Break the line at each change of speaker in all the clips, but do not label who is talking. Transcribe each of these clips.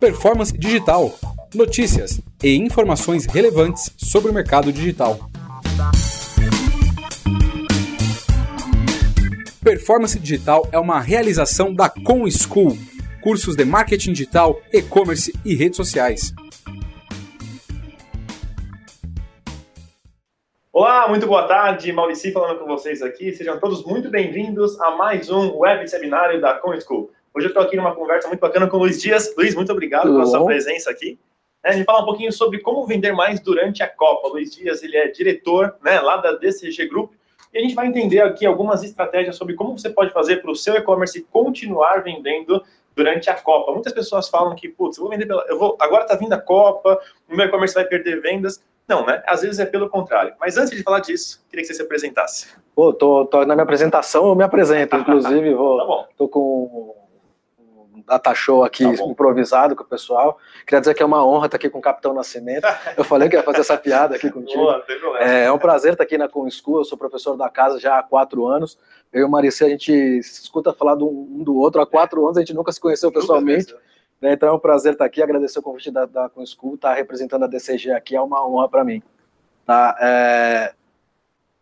Performance Digital. Notícias e informações relevantes sobre o mercado digital. Performance Digital é uma realização da Com School, cursos de marketing digital, e-commerce e redes sociais.
Olá, muito boa tarde. Maurici falando com vocês aqui. Sejam todos muito bem-vindos a mais um web seminário da Com School. Hoje eu estou aqui numa conversa muito bacana com o Luiz Dias. Luiz, muito obrigado Tudo pela sua presença aqui. É, a gente fala um pouquinho sobre como vender mais durante a Copa. O Luiz Dias, ele é diretor né, lá da DCG Group. E a gente vai entender aqui algumas estratégias sobre como você pode fazer para o seu e-commerce continuar vendendo durante a Copa. Muitas pessoas falam que, putz, eu vou vender pela. Eu vou, agora está vindo a Copa, o meu e-commerce vai perder vendas. Não, né? Às vezes é pelo contrário. Mas antes de falar disso, queria que você se apresentasse.
Pô, tô, tô na minha apresentação, eu me apresento, inclusive, vou, tá bom. tô com data show aqui tá improvisado com o pessoal. Queria dizer que é uma honra estar aqui com o Capitão Nascimento. Eu falei que ia fazer essa piada aqui contigo. Boa, é, é, um prazer estar aqui na Com School, eu sou professor da casa já há quatro anos. Eu e o Marici, a gente escuta falar do um do outro há quatro anos, a gente nunca se conheceu pessoalmente. Né? Então é um prazer estar aqui, agradecer o convite da, da School, estar representando a DCG aqui é uma honra para mim. Tá? É...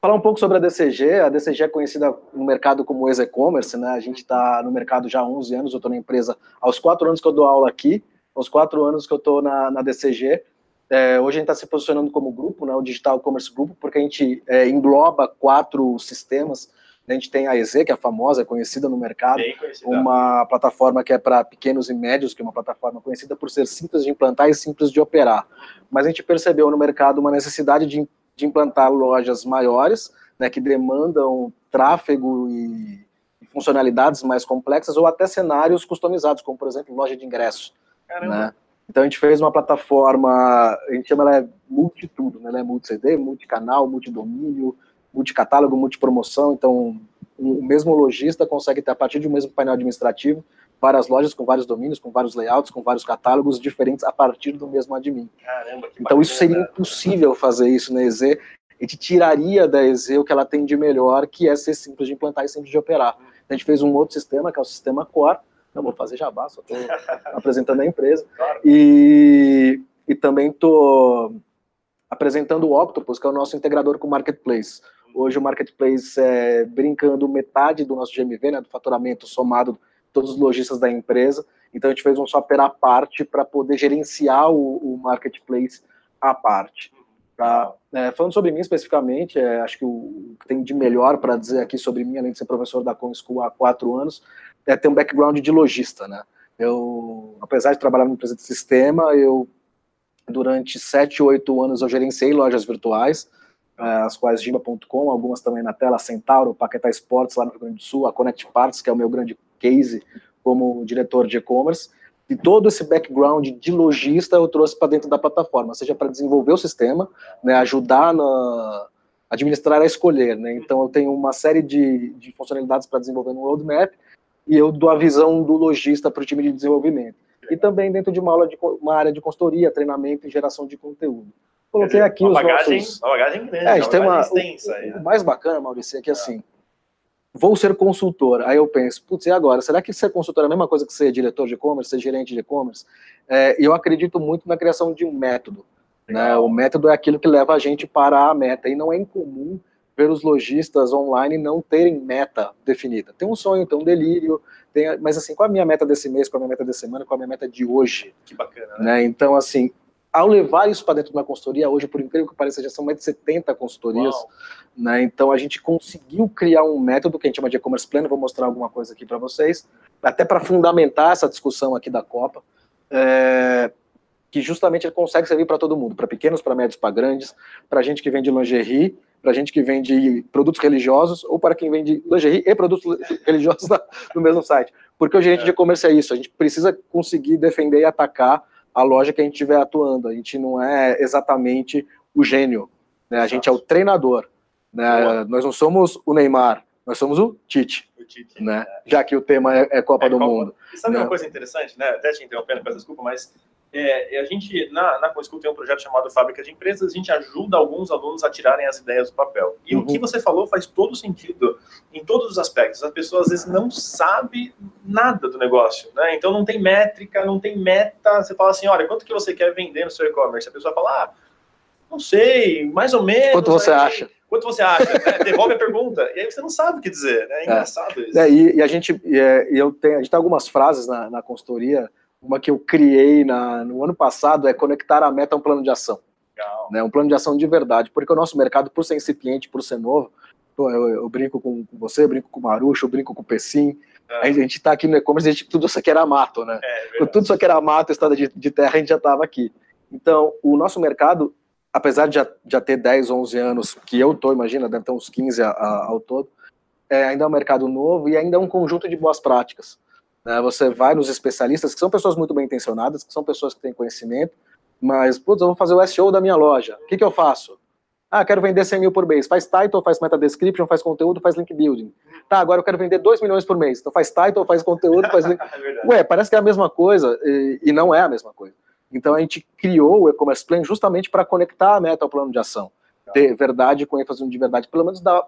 Falar um pouco sobre a DCG, a DCG é conhecida no mercado como ex-e-commerce, né? a gente está no mercado já há 11 anos, eu estou na empresa aos quatro anos que eu dou aula aqui, aos quatro anos que eu estou na, na DCG, é, hoje a gente está se posicionando como grupo, né, o Digital Commerce Group, porque a gente é, engloba quatro sistemas. A gente tem a EZ, que é famosa, é conhecida no mercado, uma plataforma que é para pequenos e médios, que é uma plataforma conhecida por ser simples de implantar e simples de operar. Mas a gente percebeu no mercado uma necessidade de, de implantar lojas maiores, né, que demandam tráfego e, e, funcionalidades mais complexas, ou até cenários customizados, como por exemplo loja de ingresso. Né? Então a gente fez uma plataforma, a gente chama ela é multitudo, né? ela é multi-CD, multicanal, multidomínio, multicatálogo, multipromoção, então o mesmo lojista consegue ter, a partir de um mesmo painel administrativo, várias lojas com vários domínios, com vários layouts, com vários catálogos diferentes a partir do mesmo admin. Caramba, então bacana. isso seria impossível fazer isso na EZ, a gente tiraria da EZ o que ela tem de melhor, que é ser simples de implantar e simples de operar. A gente fez um outro sistema, que é o sistema Core, não vou fazer jabá, só estou apresentando a empresa, claro. e, e também estou apresentando o Octopus, que é o nosso integrador com o Marketplace. Hoje o Marketplace é brincando metade do nosso GMV, né, do faturamento somado todos os lojistas da empresa. Então a gente fez um software à parte para poder gerenciar o, o, Marketplace à parte. Tá? É, falando sobre mim especificamente, é, acho que o, que tem de melhor para dizer aqui sobre mim, além de ser professor da Com School há quatro anos, é ter um background de lojista. Né? Eu, apesar de trabalhar numa empresa de sistema, eu durante sete, oito anos eu gerenciei lojas virtuais, é, as quais Gimba.com, algumas também na tela, Centauro, Paquetá Esportes lá no Rio Grande do Sul, a Connect Parts, que é o meu grande case como diretor de e-commerce, e todo esse background de lojista eu trouxe para dentro da plataforma, seja para desenvolver o sistema, né, ajudar na administrar a escolher, né, então eu tenho uma série de, de funcionalidades para desenvolver no roadmap, e eu dou a visão do lojista para o time de desenvolvimento. E também dentro de uma, aula de, uma área de consultoria, treinamento e geração de conteúdo. Coloquei aqui uma os bagagem, nossos... Uma bagagem grande, é, a gente tem uma, extensa. O, o, mais bacana, Maurício, é que assim, vou ser consultor. Aí eu penso, putz, e agora? Será que ser consultor é a mesma coisa que ser diretor de e-commerce, ser gerente de e-commerce? É, eu acredito muito na criação de um método. Né? O método é aquilo que leva a gente para a meta. E não é incomum ver os lojistas online não terem meta definida. Tem um sonho, tem um delírio, tem, mas assim, qual é a minha meta desse mês, qual é a minha meta dessa semana, qual é a minha meta de hoje?
Que bacana, né?
né? Então, assim, ao levar isso para dentro de uma consultoria, hoje, por incrível que pareça, já são mais de 70 consultorias, né? Então a gente conseguiu criar um método que a gente chama de e-commerce plan, vou mostrar alguma coisa aqui para vocês, até para fundamentar essa discussão aqui da Copa, é, que justamente ele consegue servir para todo mundo, para pequenos, para médios, para grandes, para gente que vende lingerie, para gente que vende produtos religiosos, ou para quem vende lingerie e produtos religiosos no mesmo site. Porque o gerente é. de e-commerce é isso, a gente precisa conseguir defender e atacar a loja que a gente estiver atuando. A gente não é exatamente o gênio, né? A gente é o treinador. Né? Nós não somos o Neymar, nós somos o Tite. O Tite né? É. Já que o tema é, é Copa é do Copa. Mundo.
E sabe né? uma coisa interessante, né? Até te interrompendo, peço desculpa, mas é, a gente, na, na tem um projeto chamado Fábrica de Empresas, a gente ajuda alguns alunos a tirarem as ideias do papel. E uhum. o que você falou faz todo sentido em todos os aspectos. A pessoa às vezes não sabe nada do negócio, né? Então não tem métrica, não tem meta. Você fala assim, olha, quanto que você quer vender no seu e-commerce? A pessoa fala, ah, não sei, mais ou menos.
Quanto você aí, acha?
Quanto você acha? é, devolve a pergunta. E aí você não sabe o que dizer. Né? É, é engraçado isso.
É, e, e, a gente, é, eu tenho, a gente tem algumas frases na, na consultoria uma que eu criei na, no ano passado é conectar a meta a um plano de ação. Né, um plano de ação de verdade, porque o nosso mercado, por ser incipiente, por ser novo, eu, eu, brinco com, você, eu brinco com o Marucho, eu brinco com o Pessim. A gente está aqui no e-commerce, a gente, tudo isso aqui era mato, né? É, tudo isso aqui era mato, estrada de, de terra, a gente já estava aqui. Então, o nosso mercado, apesar de já, já ter 10, 11 anos, que eu tô, imagina, deve ter uns 15 a, a, ao todo, é, ainda é um mercado novo e ainda é um conjunto de boas práticas. Né? Você vai nos especialistas, que são pessoas muito bem intencionadas, que são pessoas que têm conhecimento, mas, putz, eu vou fazer o SEO da minha loja. O que, que eu faço? Ah, quero vender 100 mil por mês. Faz title, faz meta description, faz conteúdo, faz link building. Tá, agora eu quero vender 2 milhões por mês. Então faz title, faz conteúdo, faz link... é Ué, parece que é a mesma coisa e, e, não é a mesma coisa. Então a gente criou o e-commerce plan justamente para conectar a meta ao plano de ação. Ter verdade com ênfase de verdade. Pelo menos dar,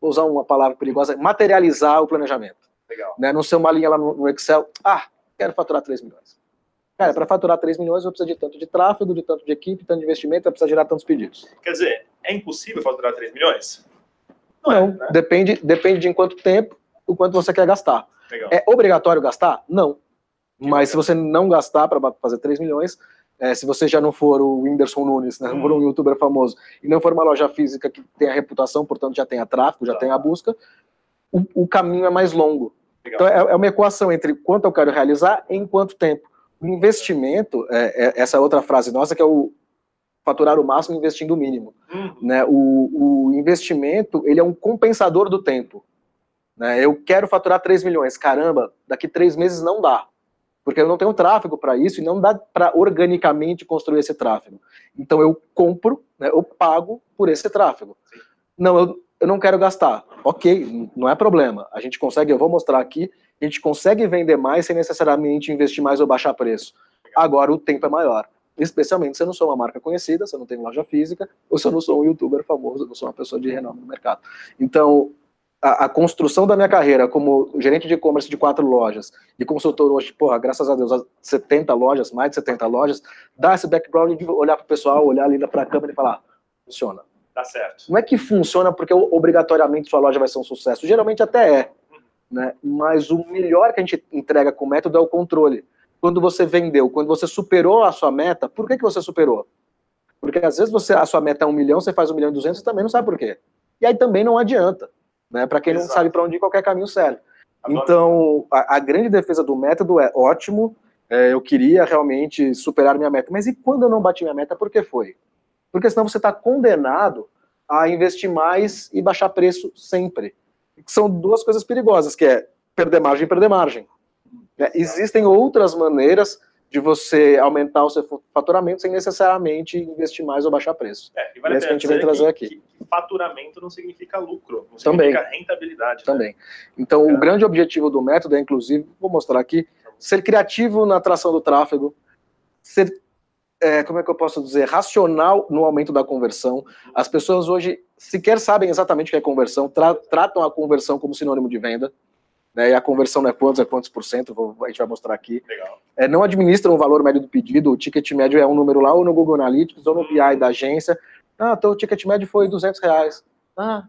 vou usar uma palavra perigosa, materializar o planejamento.
Legal.
Né? Não ser uma linha lá no, Excel, ah, quero faturar 3 milhões. Cara, para faturar 3 milhões eu preciso de tanto de tráfego, de tanto de equipe, tanto de investimento, eu preciso gerar tantos pedidos.
Quer dizer, é impossível faturar 3 milhões?
Não, Não é, né? depende, depende de em quanto tempo, o quanto você quer gastar. Legal. É obrigatório gastar? Não. Que Mas legal. se você não gastar para fazer 3 milhões, é, se você já não for o Whindersson Nunes, né, não for um hum. youtuber famoso, e não for uma loja física que tem a reputação, portanto já tem a tráfego, já tá. tem a busca, o, o caminho é mais longo. Legal. Então, é, é, uma equação entre quanto eu quero realizar e em quanto tempo. O investimento, é, é, essa outra frase nossa, que é o faturar o máximo investindo o mínimo. Uhum. Né? O, o, investimento, ele é um compensador do tempo. Né? Eu quero faturar 3 milhões. Caramba, daqui três meses não dá. Porque eu não tenho tráfego para isso e não dá para organicamente construir esse tráfego. Então eu compro, né, eu pago por esse tráfego. Sim. Não, eu, eu não quero gastar. Ok, não é problema. A gente consegue, eu vou mostrar aqui, a gente consegue vender mais sem necessariamente investir mais ou baixar preço. Agora o tempo é maior. Especialmente se eu não sou uma marca conhecida, se eu não tenho loja física, ou se eu não sou um youtuber famoso, eu não sou uma pessoa de renome no mercado. Então, a, a construção da minha carreira como gerente de e-commerce de quatro lojas e consultor hoje, porra, graças a Deus, a 70 lojas, mais de 70 lojas, dá esse background de olhar para o pessoal, olhar ali para a câmera e falar, funciona
Tá certo.
Não é que funciona porque obrigatoriamente sua loja vai ser um sucesso. Geralmente até é. Né? Mas o melhor que a gente entrega com o método é o controle. Quando você vendeu, quando você superou a sua meta, por que, que você superou? Porque às vezes você, a sua meta é um milhão, você faz um milhão e duzentos e também não sabe por quê. E aí também não adianta. Né? Para quem Exato. não sabe para onde ir, qualquer caminho serve. Então, a, a, grande defesa do método é ótimo, é, eu queria realmente superar minha meta. Mas e quando eu não bati minha meta, por que foi? Porque senão você está condenado a investir mais e baixar preço sempre. São duas coisas perigosas, que é perder margem e perder margem. É, existem outras maneiras de você aumentar o seu faturamento sem necessariamente investir mais ou baixar preço.
É, e vale é isso que a gente vem trazer aqui. Que faturamento não significa lucro, não
Também.
significa rentabilidade. Né?
Também. Né? Então, é. o grande objetivo do método é, inclusive, vou mostrar aqui, ser criativo na atração do tráfego, ser é, como é que eu posso dizer, racional no aumento da conversão. As pessoas hoje sequer sabem exatamente o que é conversão, tra tratam a conversão como sinônimo de venda. Né, e a conversão não é quantos, é quantos por cento, vou, a gente vai mostrar aqui. É, não administram o valor médio do pedido, o ticket médio é um número lá, ou no Google Analytics, ou no BI da agência. Ah, então o ticket médio foi 200 reais. Ah.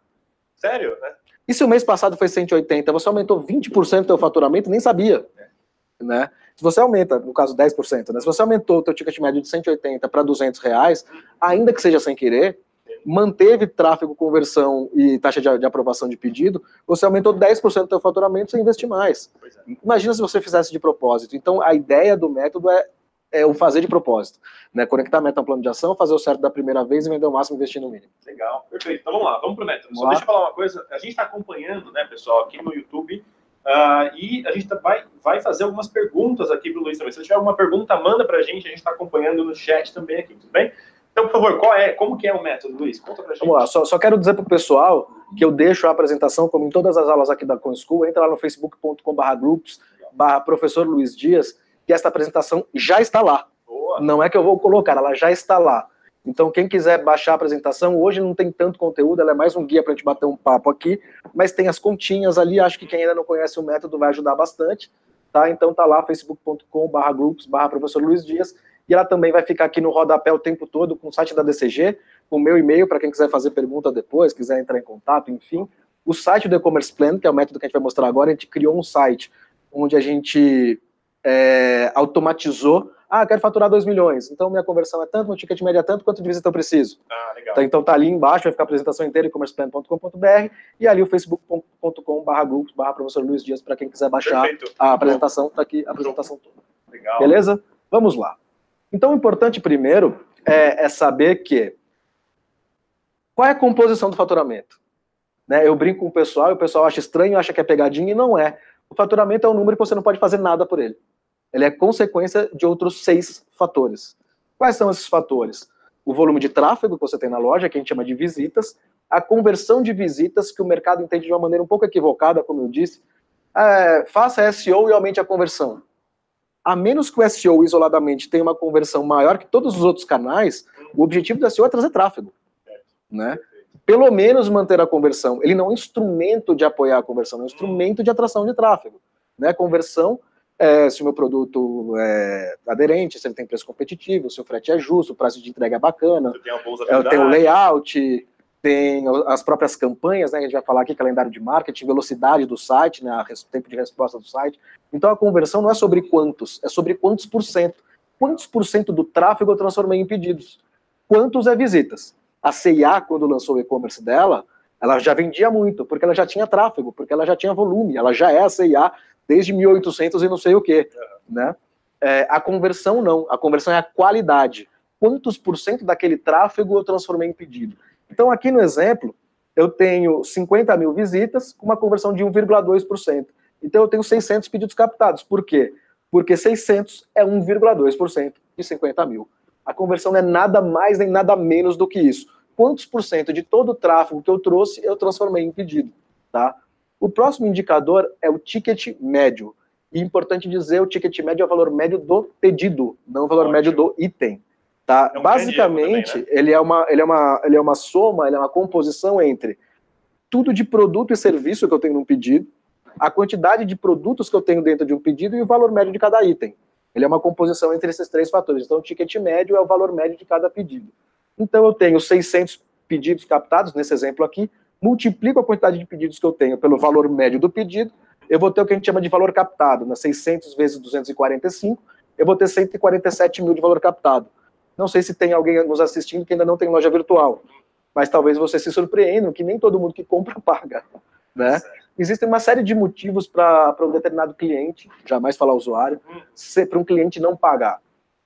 Sério? Né?
E se o mês passado foi 180, você aumentou 20% do seu faturamento, nem sabia. É. Né? Se você aumenta, no caso 10%, né? se você aumentou o teu ticket médio de 180 para 200 reais, ainda que seja sem querer, manteve tráfego, conversão e taxa de, de aprovação de pedido, você aumentou 10% do teu faturamento sem investir mais. É. Imagina se você fizesse de propósito. Então, a ideia do método é, é o fazer de propósito. Né? Conectar a meta ao plano de ação, fazer o certo da primeira vez e vender o máximo investindo no mínimo.
Legal, perfeito. Então vamos lá, vamos pro método. Vamos Só lá. deixa eu falar uma coisa. A gente está acompanhando, né, pessoal, aqui no YouTube, Uh, e a gente tá, vai, vai fazer algumas perguntas aqui para o Luiz também. Se tiver alguma pergunta, manda para a gente, a gente está acompanhando no chat também aqui, tudo bem? Então, por favor, qual é, como que é o método, Luiz? Conta para a gente.
Vamos lá, só, só quero dizer para o pessoal que eu deixo a apresentação, como em todas as aulas aqui da ConSchool, entra lá no facebook.com.br groups, barra professor Luiz Dias, que esta apresentação já está lá. Não é que eu vou colocar, ela já está lá. Então, quem quiser baixar a apresentação, hoje não tem tanto conteúdo, ela é mais um guia para a gente bater um papo aqui, mas tem as continhas ali, acho que quem ainda não conhece o método vai ajudar bastante, tá? Então tá lá, facebook.com barra professor Luiz Dias, e ela também vai ficar aqui no rodapé o tempo todo com o site da DCG, com o meu e-mail para quem quiser fazer pergunta depois, quiser entrar em contato, enfim. O site do E-Commerce Plan, que é o método que a gente vai mostrar agora, a gente criou um site onde a gente é, automatizou ah, quero faturar 2 milhões, então minha conversão é tanto, meu ticket médio é tanto, quanto de visita eu preciso? Ah, legal. Tá, então tá ali embaixo, vai ficar a apresentação inteira, e-commerceplan.com.br, e ali o facebook.com barra grupos, barra professor Luiz Dias, para quem quiser baixar Perfeito. a apresentação, tá aqui a apresentação toda. Legal. Beleza? Vamos lá. Então o importante primeiro é, é saber que qual é a composição do faturamento? Né, eu brinco com o pessoal, e o pessoal acha estranho, acha que é pegadinha, e não é. O faturamento é um número que você não pode fazer nada por ele ele é consequência de outros seis fatores. Quais são esses fatores? O volume de tráfego que você tem na loja, que a gente chama de visitas, a conversão de visitas, que o mercado entende de uma maneira um pouco equivocada, como eu disse. É, faça SEO e aumente a conversão. A menos que o SEO isoladamente tenha uma conversão maior que todos os outros canais, o objetivo do SEO é trazer tráfego. Né? Pelo menos manter a conversão. Ele não é um instrumento de apoiar a conversão, é um instrumento de atração de tráfego. Né? Conversão é, se o meu produto é aderente, se ele tem preço competitivo, se o frete é justo, o prazo de entrega é bacana, eu tenho o layout, tem as próprias campanhas, né, a gente vai falar aqui, calendário de marketing, velocidade do site, né, tempo de resposta do site. Então a conversão não é sobre quantos, é sobre quantos por cento. Quantos por cento do tráfego eu transformei em pedidos? Quantos é visitas? A CIA, quando lançou o e-commerce dela, ela já vendia muito, porque ela já tinha tráfego, porque ela já tinha volume, ela já é a CIA desde 1800 e não sei o quê, né? É, a conversão não, a conversão é a qualidade. Quantos por cento daquele tráfego eu transformei em pedido? Então, aqui no exemplo, eu tenho 50 mil visitas com uma conversão de 1,2%. Então, eu tenho 600 pedidos captados. Por quê? Porque 600 é 1,2% de 50 mil. A conversão não é nada mais nem nada menos do que isso. Quantos por cento de todo o tráfego que eu trouxe eu transformei em pedido? Tá? O próximo indicador é o ticket médio. E importante dizer, o ticket médio é o valor médio do pedido, não o valor Ótimo. médio do item. Tá? É um Basicamente, também, né? ele, é uma, ele, é uma, ele é uma soma, ele é uma composição entre tudo de produto e serviço que eu tenho num pedido, a quantidade de produtos que eu tenho dentro de um pedido e o valor médio de cada item. Ele é uma composição entre esses três fatores. Então, o ticket médio é o valor médio de cada pedido. Então, eu tenho 600 pedidos captados, nesse exemplo aqui, multiplico a quantidade de pedidos que eu tenho pelo valor médio do pedido, eu vou ter o que a gente chama de valor captado, né? 600 vezes 245, eu vou ter 147 mil de valor captado. Não sei se tem alguém nos assistindo que ainda não tem loja virtual, mas talvez você se surpreenda que nem todo mundo que compra paga, né? Existem uma série de motivos para um determinado cliente, jamais falar usuário, para um cliente não pagar.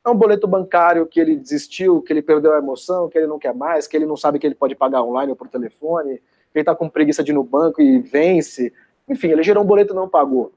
É um boleto bancário que ele desistiu, que ele perdeu a emoção, que ele não quer mais, que ele não sabe que ele pode pagar online ou por telefone, ele está com preguiça de ir no banco e vence. Enfim, ele gerou um boleto e não pagou.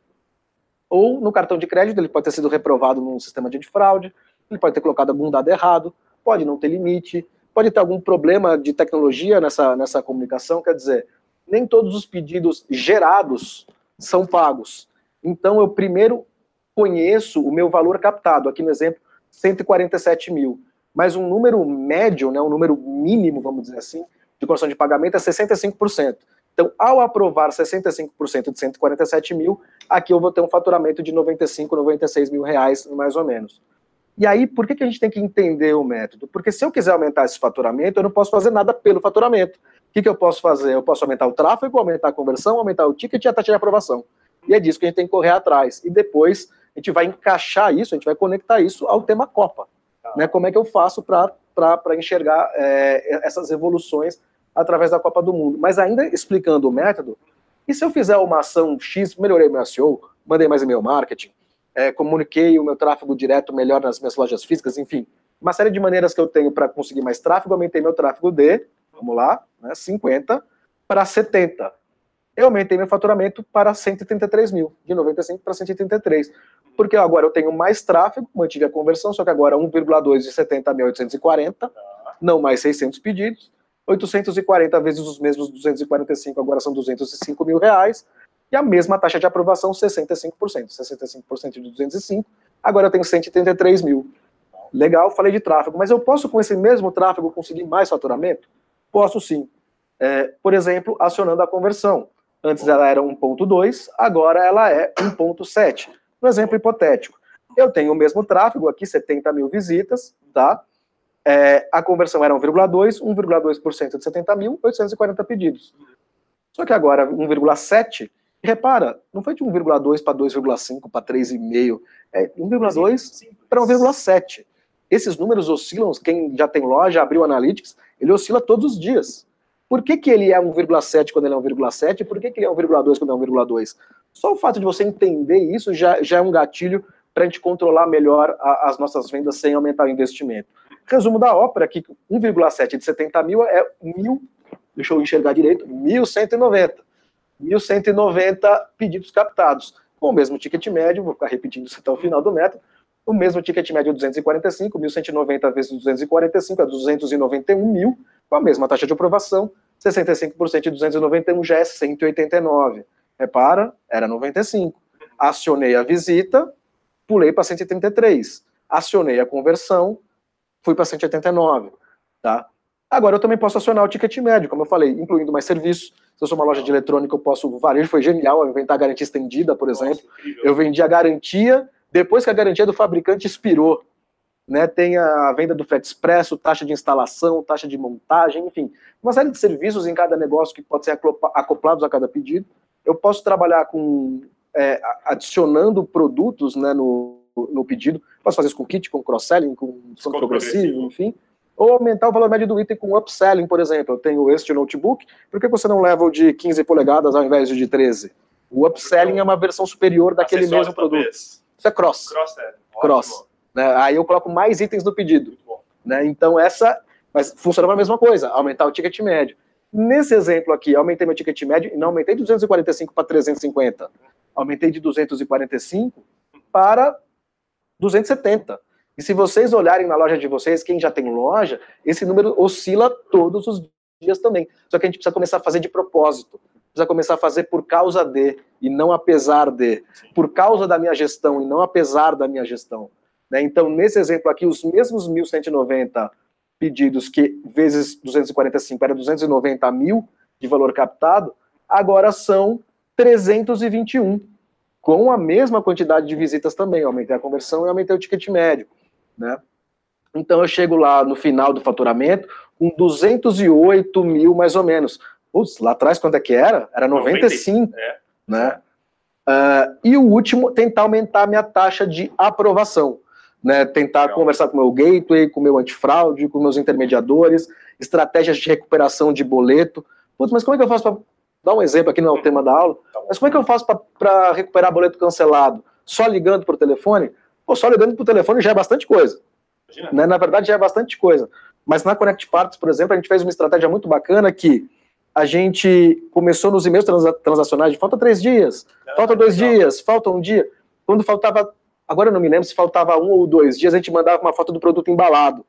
Ou no cartão de crédito, ele pode ter sido reprovado num sistema de fraude, ele pode ter colocado algum dado errado, pode não ter limite, pode ter algum problema de tecnologia nessa, nessa comunicação, quer dizer, nem todos os pedidos gerados são pagos. Então, eu primeiro conheço o meu valor captado, aqui no exemplo, 147 mil. Mas um número médio, né, um número mínimo, vamos dizer assim, de condição de pagamento é 65%. Então, ao aprovar 65% de 147 mil, aqui eu vou ter um faturamento de 95, 96 mil reais, mais ou menos. E aí, por que, que a gente tem que entender o método? Porque se eu quiser aumentar esse faturamento, eu não posso fazer nada pelo faturamento. O que, que eu posso fazer? Eu posso aumentar o tráfego, aumentar a conversão, aumentar o ticket e a taxa de aprovação. E é disso que a gente tem que correr atrás. E depois a gente vai encaixar isso, a gente vai conectar isso ao tema Copa. Né? Como é que eu faço para enxergar é, essas evoluções através da Copa do Mundo. Mas ainda explicando o método, e se eu fizer uma ação X, melhorei meu SEO, mandei mais e-mail marketing, é, comuniquei o meu tráfego direto melhor nas minhas lojas físicas, enfim, uma série de maneiras que eu tenho para conseguir mais tráfego, aumentei meu tráfego de, vamos lá, né, 50 para 70. Eu aumentei meu faturamento para 133 mil, de 95 para 133. Porque agora eu tenho mais tráfego, mantive a conversão, só que agora 1,2 de 70 mil 840, não mais 600 pedidos 840 vezes os mesmos 245, agora são 205 mil reais, e a mesma taxa de aprovação, 65%. 65% de 205, agora eu tenho 133 mil. Legal, falei de tráfego, mas eu posso com esse mesmo tráfego conseguir mais faturamento? Posso sim. É, por exemplo, acionando a conversão. Antes ela era 1.2, agora ela é 1.7. Um exemplo hipotético. Eu tenho o mesmo tráfego aqui, 70 mil visitas, tá? É, a conversão era 1,2, 1,2% de 70 mil, 840 pedidos. Só que agora 1,7, repara, não foi de 1,2 para 2,5 para 3,5, é 1,2 para 1,7. Esses números oscilam, quem já tem loja, abriu Analytics, ele oscila todos os dias. Por que, que ele é 1,7 quando ele é 1,7 e por que, que ele é 1,2 quando é 1,2? Só o fato de você entender isso já, já é um gatilho para a gente controlar melhor a, as nossas vendas sem aumentar o investimento. Resumo da ópera aqui, 1,7 de 70 mil é mil, deixa eu enxergar direito, 1.190. 1.190 pedidos captados. Com o mesmo ticket médio, vou ficar repetindo isso até o final do método, o mesmo ticket médio é 245, 1.190 vezes 245 é 291 mil, com a mesma taxa de aprovação, 65% de 291 já é 189. Repara, era 95. Acionei a visita, pulei para 133. Acionei a conversão, fui para 189. Tá? Agora eu também posso acionar o ticket médio, como eu falei, incluindo mais serviços. Se eu sou uma loja de eletrônica, eu posso. O varejo foi genial, inventar a garantia estendida, por exemplo. eu vendi a garantia depois que a garantia do fabricante expirou. Né, tem a venda do frete expresso, taxa de instalação, taxa de montagem, enfim, uma série de serviços em cada negócio que pode ser acoplados a cada pedido. Eu posso trabalhar com é, adicionando produtos né, no, no pedido. Posso fazer isso com kit, com cross-selling, com desconto progressivo, enfim. Ou aumentar o valor médio do item com upselling, por exemplo. Eu tenho este notebook, por que você não leva o de 15 polegadas ao invés de 13? O upselling é uma versão superior daquele mesmo produto. Talvez. Isso é cross.
Cross, é.
Cross. Né? Aí eu coloco mais itens no pedido. Né? Então essa... Mas funciona a mesma coisa, aumentar o ticket médio. Nesse exemplo aqui, aumentei meu ticket médio e não aumentei de 245 para 350 aumentei de 245 para 270. E se vocês olharem na loja de vocês, quem já tem loja, esse número oscila todos os dias também. Só que a gente precisa começar a fazer de propósito. Precisa começar a fazer por causa de, e não apesar de. Por causa da minha gestão, e não apesar da minha gestão. Né? Então, nesse exemplo aqui, os mesmos 1.190 pedidos que vezes 245 era 290 mil de valor captado, agora são 321, com a mesma quantidade de visitas também. Eu aumentei a conversão e aumentei o ticket médio. Né? Então eu chego lá no final do faturamento com 208 mil mais ou menos. Putz, lá atrás quanto é que era? Era 95, 95 é. né? Uh, e o último, tentar aumentar a minha taxa de aprovação. Né, tentar Legal. conversar com o meu gateway, com o meu antifraude, com meus intermediadores, estratégias de recuperação de boleto. Putz, mas como é que eu faço para dar um exemplo aqui, não é o tema da aula, mas como é que eu faço para recuperar boleto cancelado? Só ligando por telefone? Pô, só ligando por telefone já é bastante coisa. Né? Na verdade, já é bastante coisa. Mas na Connect Parts, por exemplo, a gente fez uma estratégia muito bacana que a gente começou nos e-mails trans transacionais de falta três dias, não, falta dois dias, falta um dia. Quando faltava, agora eu não me lembro se faltava um ou dois dias, a gente mandava uma foto do produto embalado.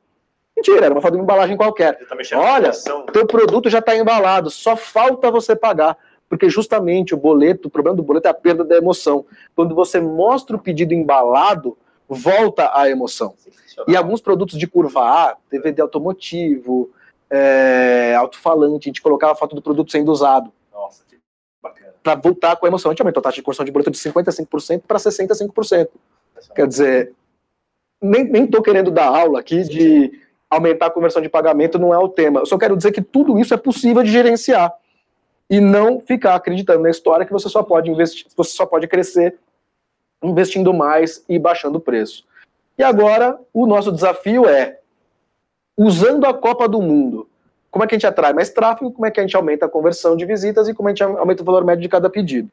Mentira, era uma foto de uma embalagem qualquer. Olha, teu produto já está embalado, só falta você pagar. Porque justamente o boleto, o problema do boleto é a perda da emoção. Quando você mostra o pedido embalado, volta a emoção. E alguns produtos de curva A, DVD automotivo, é, alto-falante, a gente colocava a foto do produto sendo usado.
Nossa, que bacana.
Para voltar com a emoção. A gente aumentou a taxa de conversão de boleto de 55% para 65%. Quer dizer, nem estou querendo dar aula aqui de aumentar a conversão de pagamento não é o tema. Eu só quero dizer que tudo isso é possível de gerenciar e não ficar acreditando na história que você só pode investir, você só pode crescer investindo mais e baixando o preço. E agora o nosso desafio é usando a Copa do Mundo. Como é que a gente atrai mais tráfego? Como é que a gente aumenta a conversão de visitas e como a gente aumenta o valor médio de cada pedido?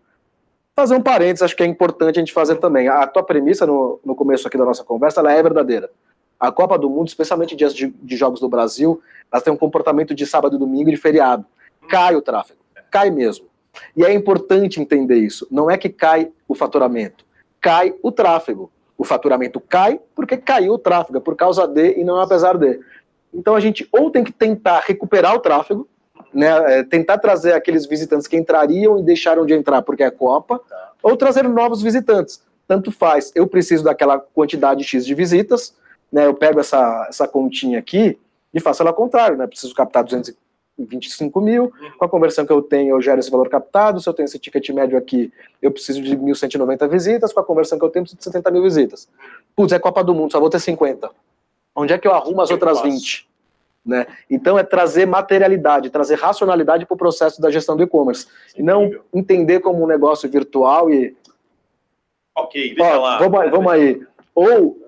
Fazer um parênteses, acho que é importante a gente fazer também. A tua premissa no, no começo aqui da nossa conversa, ela é verdadeira. A Copa do Mundo, especialmente dias de, de jogos do Brasil, elas têm um comportamento de sábado e domingo de feriado. Cai o tráfego, cai mesmo. E é importante entender isso. Não é que cai o faturamento, cai o tráfego. O faturamento cai porque caiu o tráfego, é por causa de e não apesar de. Então a gente ou tem que tentar recuperar o tráfego, né, é, tentar trazer aqueles visitantes que entrariam e deixaram de entrar porque é Copa, ou trazer novos visitantes. Tanto faz, eu preciso daquela quantidade X de visitas, né, eu pego essa, essa continha aqui e faço ela ao contrário, né? Preciso captar 225 mil, com a conversão que eu tenho, eu gero esse valor captado, se eu tenho esse ticket médio aqui, eu preciso de 1.190 visitas, com a conversão que eu tenho, eu preciso de 70 mil visitas. Putz, é Copa do Mundo, só vou ter 50. Onde é que eu arrumo as outras 20? Né? Então é trazer materialidade, trazer racionalidade para o processo da gestão do e-commerce. E não entender como um negócio virtual e.
Ok, deixa Ó, lá.
Vamos, vamos aí. Ou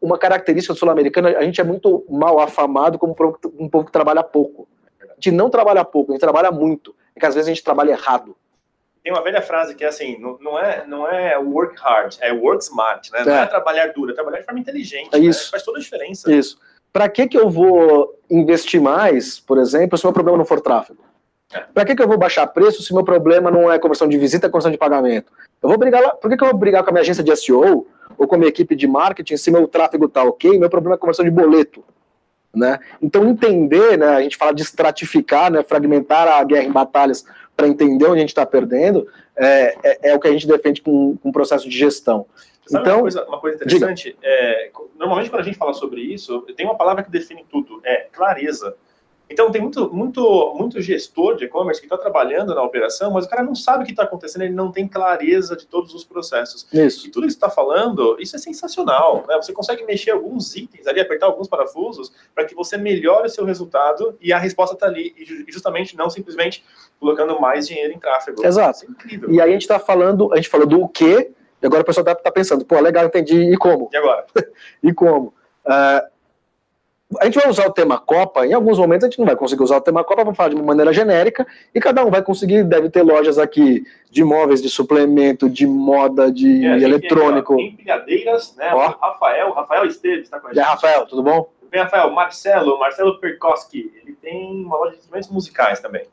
uma característica sul-americana, a gente é muito mal afamado como um povo que trabalha pouco. A gente não trabalha pouco, a gente trabalha muito. É que às vezes a gente trabalha errado.
Tem uma velha frase que é assim, não, não, é, não é work hard, é work smart, né? Não é, é trabalhar duro, é trabalhar de forma inteligente. É
né? isso. Né?
Faz toda a diferença.
Isso. Para que, que eu vou investir mais, por exemplo, se o meu problema não for tráfego? É. Para que, que eu vou baixar preço se meu problema não é conversão de visita, é conversão de pagamento? Eu vou brigar lá, por que, que eu vou brigar com a minha agência de SEO ou com a minha equipe de marketing se meu tráfego está ok, meu problema é conversão de boleto? Né? Então entender, né, a gente fala de estratificar, né, fragmentar a guerra em batalhas para entender onde a gente está perdendo, é, é, é, o que a gente defende com, com o processo de gestão.
Sabe então, uma coisa, uma coisa interessante? É, normalmente, quando a gente fala sobre isso, tem uma palavra que define tudo: é clareza. Então, tem muito, muito, muito gestor de e-commerce que está trabalhando na operação, mas o cara não sabe o que está acontecendo, ele não tem clareza de todos os processos.
Isso.
E tudo isso está falando, isso é sensacional. Né? Você consegue mexer alguns itens ali, apertar alguns parafusos, para que você melhore o seu resultado e a resposta está ali. E justamente não simplesmente colocando mais dinheiro em tráfego.
Exato. É incrível. E aí a gente está falando, a gente falou do que, e agora o pessoal está tá pensando, pô, legal, entendi, e como?
E agora?
e como? Uh, a gente vai usar o tema Copa, em alguns momentos a gente não vai conseguir usar o tema Copa para falar de uma maneira genérica, e cada um vai conseguir, deve ter lojas aqui de móveis, de suplemento, de moda, de é, eletrônico.
Tem empilhadeiras, né? Ó. Rafael, Rafael Esteves está com a gente.
E aí, Rafael, tudo bom?
Bem, Rafael, Marcelo, Marcelo Perkoski, ele tem uma loja de instrumentos musicais também.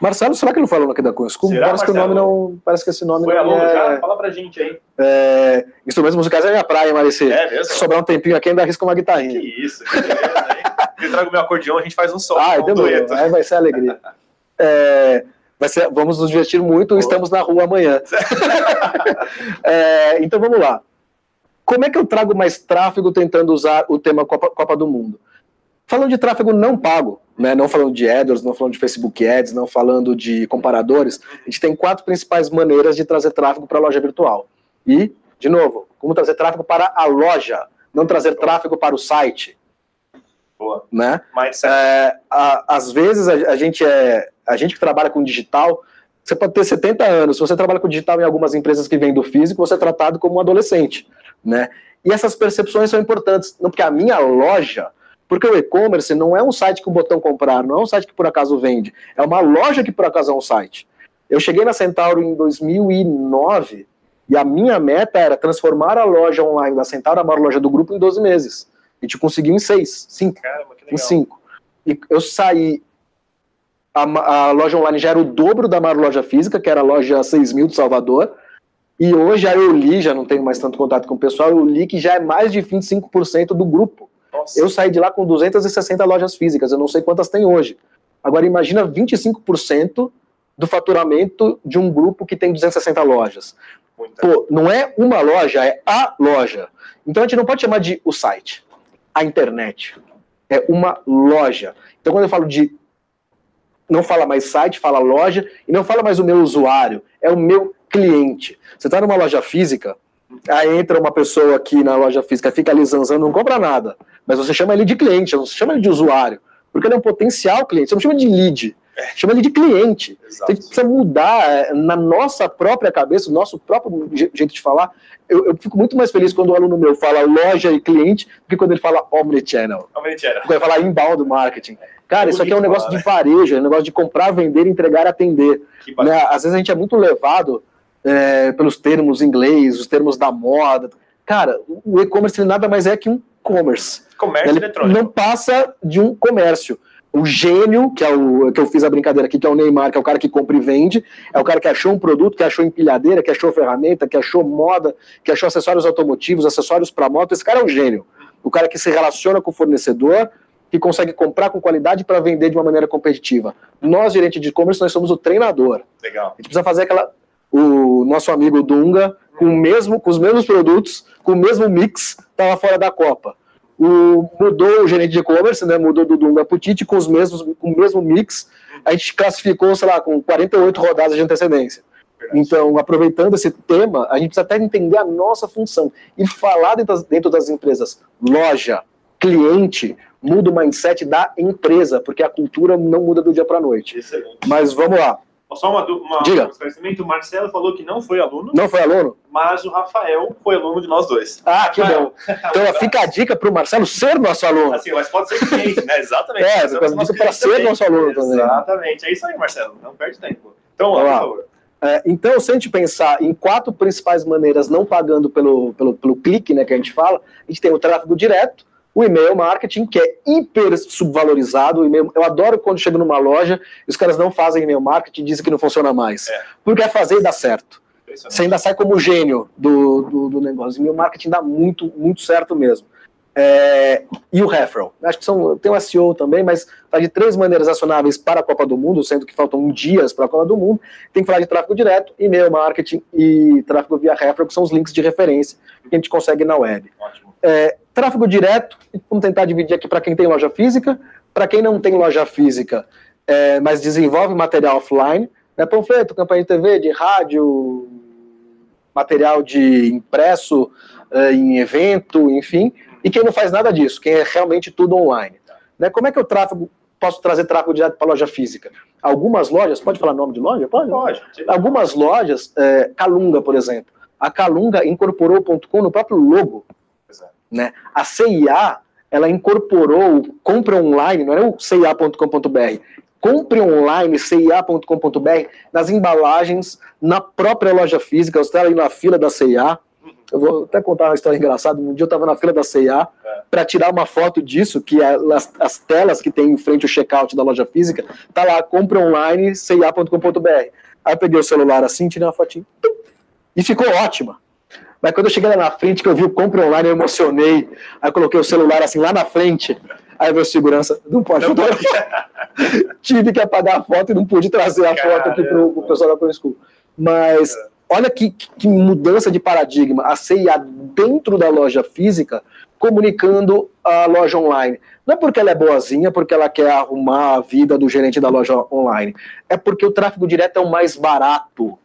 Marcelo, será que ele não falou aqui da School?
Será,
parece
Marcelo?
que o nome não. Parece que esse nome
Foi
não
aluno é... já? Fala pra gente aí.
É... Instrumentos musicais é minha praia, Marici.
É mesmo? Se
sobrar um tempinho aqui, ainda arrisca uma guitarrinha.
Que isso, que beleza, hein? Eu trago meu acordeão, a gente faz um som.
Ah, um dueto. Aí vai ser alegria. é... Vai ser... Vamos nos divertir muito, estamos na rua amanhã. é... Então vamos lá. Como é que eu trago mais tráfego tentando usar o tema Copa, Copa do Mundo? Falando de tráfego não pago, né, não falando de AdWords, não falando de Facebook Ads, não falando de comparadores, a gente tem quatro principais maneiras de trazer tráfego para a loja virtual. E, de novo, como trazer tráfego para a loja, não trazer tráfego para o site.
Boa.
Né? É, a, às vezes a, a, gente é a gente que trabalha com digital, você pode ter 70 anos, se você trabalha com digital em algumas empresas que vêm do físico, você é tratado como um adolescente, né? E essas percepções são importantes, não porque a minha loja porque o e-commerce não é um site que o botão comprar, não é um site que por acaso vende, é uma loja que por acaso é um site. Eu cheguei na Centauro em 2009 e a minha meta era transformar a loja online da Centauro, a maior loja do grupo, em 12 meses. E te consegui em 6, 5. Em 5. E eu saí. A, a, loja online já era o dobro da maior loja física, que era a loja 6 mil de Salvador. E hoje eu li, já não tenho mais tanto contato com o pessoal, eu li que já é mais de 25% do grupo. Nossa. Eu saí de lá com 260 lojas físicas, eu não sei quantas tem hoje. Agora imagina 25% do faturamento de um grupo que tem 260 lojas. Pô, não é uma loja, é a loja. Então a gente não pode chamar de o site, a internet. É uma loja. Então quando eu falo de não fala mais site, fala loja, e não fala mais o meu usuário, é o meu cliente. Você está numa loja física, Aí entra uma pessoa aqui na loja física, fica ali zanzando, não compra nada. Mas você chama ele de cliente, você chama ele de usuário. Porque ele é um potencial cliente, você não chama de lead, é. chama ele de cliente. Exato. Você precisa mudar é, na nossa própria cabeça, o nosso próprio jeito de falar. Eu, eu, fico muito mais feliz quando o aluno meu fala loja e cliente do que quando ele fala omnichannel.
Omnichannel.
Quando ele fala inbound marketing. Cara, isso aqui é um negócio falar, de varejo, é um negócio de comprar, vender, entregar, atender. Né? Às vezes a gente é muito levado é, pelos termos inglês, os termos da moda. Cara, o e-commerce nada mais é que um commerce.
Comércio ele eletrônico.
Não passa de um comércio. O gênio, que é o que eu fiz a brincadeira aqui, que é o Neymar, que é o cara que compra e vende, é o cara que achou um produto, que achou empilhadeira, que achou ferramenta, que achou moda, que achou acessórios automotivos, acessórios para moto. Esse cara é o gênio. O cara que se relaciona com o fornecedor, que consegue comprar com qualidade para vender de uma maneira competitiva. Nós, gerente de e-commerce, nós somos o treinador.
Legal. A
gente precisa fazer aquela o nosso amigo Dunga, com, o mesmo, com os mesmos produtos, com o mesmo mix, estava fora da Copa. O, mudou o gerente de e-commerce, né, mudou do Dunga para o Tite com, os mesmos, com o mesmo mix. A gente classificou, sei lá, com 48 rodadas de antecedência. Então, aproveitando esse tema, a gente precisa até entender a nossa função e falar dentro das, dentro das empresas. Loja, cliente, muda o mindset da empresa, porque a cultura não muda do dia para a noite. Excelente. Mas vamos lá.
Só uma, uma, Diga. um esclarecimento. O Marcelo falou que não foi aluno.
Não foi aluno?
Mas o Rafael foi aluno de nós dois.
Ah, que bom. Então fica a dica para o Marcelo ser nosso aluno.
Assim, mas pode ser cliente, né? Exatamente.
É, para ser também. nosso aluno também.
Exatamente. É isso aí, Marcelo. Não perde tempo. Então, lá, por favor.
É, então, se a gente pensar em quatro principais maneiras não pagando pelo, pelo, pelo clique, né, que a gente fala, a gente tem o tráfego direto, o e-mail marketing, que é hiper subvalorizado. eu adoro quando chego numa loja e os caras não fazem e-mail marketing e dizem que não funciona mais. É. Porque é fazer e dá certo. Você ainda sai como gênio do, do, do negócio. E-mail marketing dá muito, muito certo mesmo. É, e o referral. Acho que são, tem o SEO também, mas tá de três maneiras acionáveis para a Copa do Mundo, sendo que faltam dias para a Copa do Mundo. Tem que falar de tráfego direto, e-mail marketing e tráfego via referral, que são os links de referência que a gente consegue na web. É, tráfego direto, vamos tentar dividir aqui para quem tem loja física, para quem não tem loja física, é, mas desenvolve material offline, né, panfleto, campanha de TV, de rádio, material de impresso é, em evento, enfim e quem não faz nada disso, quem é realmente tudo online. Né? Como é que eu tráfego, posso trazer tráfego direto para loja física? Algumas lojas, pode falar nome de loja? Pode. Pode. Algumas lojas, é, Calunga, por exemplo, a Calunga incorporou o .com no próprio logo. Né? A CIA, ela incorporou o compra online, não é o cia.com.br, compre online, cia.com.br, nas embalagens, na própria loja física, você está ali na fila da CIA, eu vou até contar uma história engraçada. Um dia eu estava na fila da CIA é. para tirar uma foto disso, que é as, as, telas que tem em frente ao checkout da loja física, tá lá, compra online, cia.com.br. Aí eu peguei o celular assim, tirei uma fotinha, e ficou ótima. Mas quando eu cheguei lá na frente, que eu vi o compra online, eu emocionei. Aí eu coloquei o celular assim lá na frente. Aí veio segurança, não pode. Não pode. Tive que apagar a foto e não pude trazer a Caramba. foto aqui para o pessoal da Pro School. Mas Olha que, que, mudança de paradigma. A CIA dentro da loja física comunicando a loja online. Não é porque ela é boazinha, porque ela quer arrumar a vida do gerente da loja online. É porque o tráfego direto é o mais barato.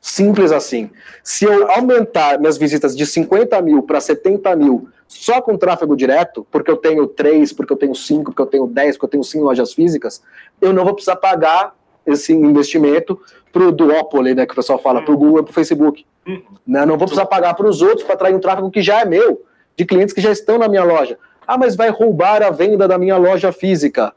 Simples assim. Se eu aumentar minhas visitas de 50 mil para 70 mil só com tráfego direto, porque eu tenho 3, porque eu tenho 5, porque eu tenho 10, porque eu tenho 5 lojas físicas, eu não vou precisar pagar esse investimento para o duopoly, né, que o pessoal fala, para o Google e para o Facebook. Uhum. Né, não vou precisar pagar para os outros para atrair um tráfego que já é meu, de clientes que já estão na minha loja. Ah, mas vai roubar a venda da minha loja física.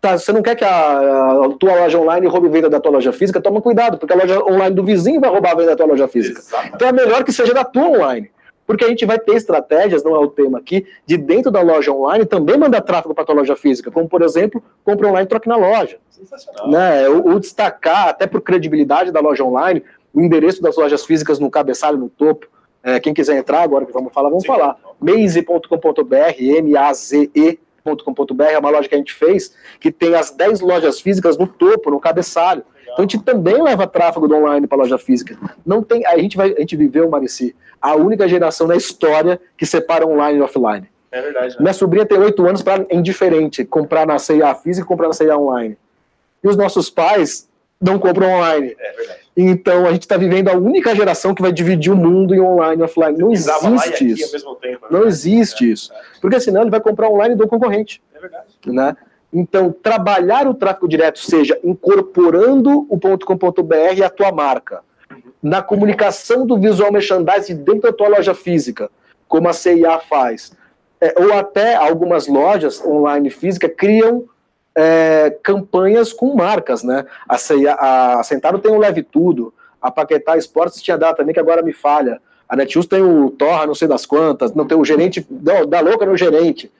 Tá, você não quer que a, a, tua loja online roube venda da tua loja física? Toma cuidado, porque a loja online do vizinho vai roubar a venda da tua loja física. Exatamente. Então é melhor que seja da tua online. Porque a gente vai ter estratégias, não é o tema aqui, de dentro da loja online também mandar tráfego para a tua loja física, como por exemplo, compra online e troque na loja. Sensacional. Né? O, o destacar, até por credibilidade da loja online, o endereço das lojas físicas no cabeçalho, no topo. É, quem quiser entrar agora que vamos falar, vamos Sim. falar. maze.com.br, M-A-Z-E.com.br, é uma loja que a gente fez, que tem as 10 lojas físicas no topo, no cabeçalho. Então a gente também leva tráfego do online para a loja física. Não tem, a gente vai, a gente viveu, Marici, a única geração na história que separa online e offline.
É verdade. Né?
Minha sobrinha tem oito anos para é indiferente comprar na CIA física e comprar na CIA online. E os nossos pais não compram online. É verdade. Então a gente está vivendo a única geração que vai dividir o mundo em online e offline. Não existe isso. Tempo, não né? existe é, isso. Porque senão ele vai comprar online do concorrente. É verdade. Né? Então, trabalhar o tráfego direto, seja incorporando o .com.br e a tua marca, na comunicação do visual merchandising dentro da tua loja física, como a CIA faz, é, ou até algumas lojas online física criam é, campanhas com marcas, né? A, CIA, a Centaro tem o Leve Tudo, a Paquetá Esportes tinha dado também, que agora me falha. A Netshoes tem o Torra, não sei das quantas, não tem o gerente, não, da louca no gerente.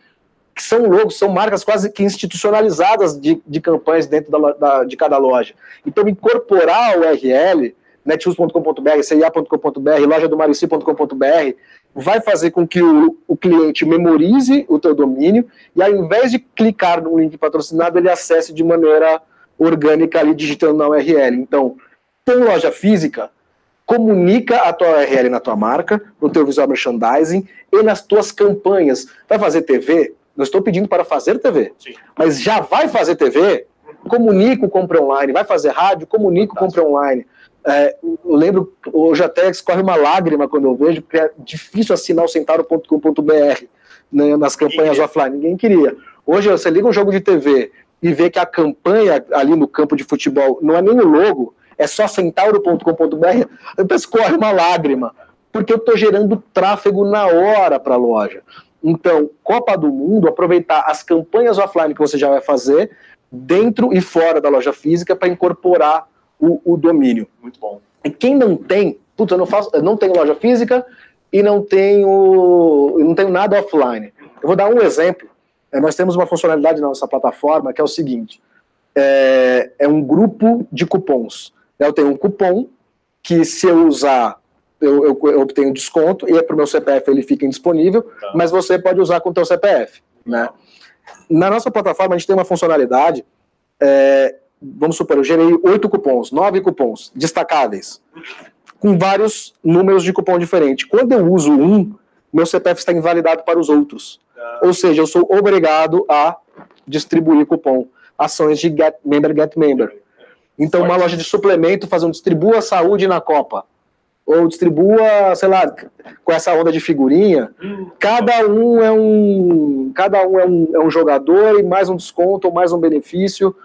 Que são logos, são marcas quase que institucionalizadas de, de campanhas dentro da, da, de cada loja. Então, incorporar o URL netshoes.com.br, cia.com.br, loja do vai fazer com que o, o cliente memorize o teu domínio e ao invés de clicar no link patrocinado, ele acesse de maneira orgânica ali digitando na URL. Então, tem loja física, comunica a tua URL na tua marca, no teu visual merchandising e nas tuas campanhas. Vai fazer TV? Não estou pedindo para fazer TV, Sim. mas já vai fazer TV? Comunica o compra online. Vai fazer rádio? Comunica o compra online. É, eu lembro, hoje até escorre uma lágrima quando eu vejo, porque é difícil assinar o centauro.com.br né, nas campanhas Ninguém offline. Ninguém queria. Hoje você liga um jogo de TV e vê que a campanha ali no campo de futebol não é nem o logo, é só centauro.com.br, escorre uma lágrima, porque eu estou gerando tráfego na hora para a loja. Então, Copa do Mundo, aproveitar as campanhas offline que você já vai fazer, dentro e fora da loja física, para incorporar o, o, domínio.
Muito bom.
E quem não tem, putz, eu não, faço, eu não tenho loja física e não tenho, não tenho nada offline. Eu vou dar um exemplo. É, nós temos uma funcionalidade na nossa plataforma que é o seguinte: é, é um grupo de cupons. Eu tenho um cupom que, se eu usar eu, eu, eu, obtenho desconto e é para o meu CPF ele fica indisponível, tá. mas você pode usar com o teu CPF, né? Na nossa plataforma a gente tem uma funcionalidade, é, vamos supor, eu gerei oito cupons, nove cupons destacáveis, com vários números de cupom diferentes. Quando eu uso um, meu CPF está invalidado para os outros. Tá. Ou seja, eu sou obrigado a distribuir cupom, ações de get member, get member. Então, uma loja de suplemento faz um distribua saúde na Copa ou distribua, sei lá, com essa onda de figurinha. Cada um é um, cada um é um, é um jogador e mais um desconto ou mais um benefício.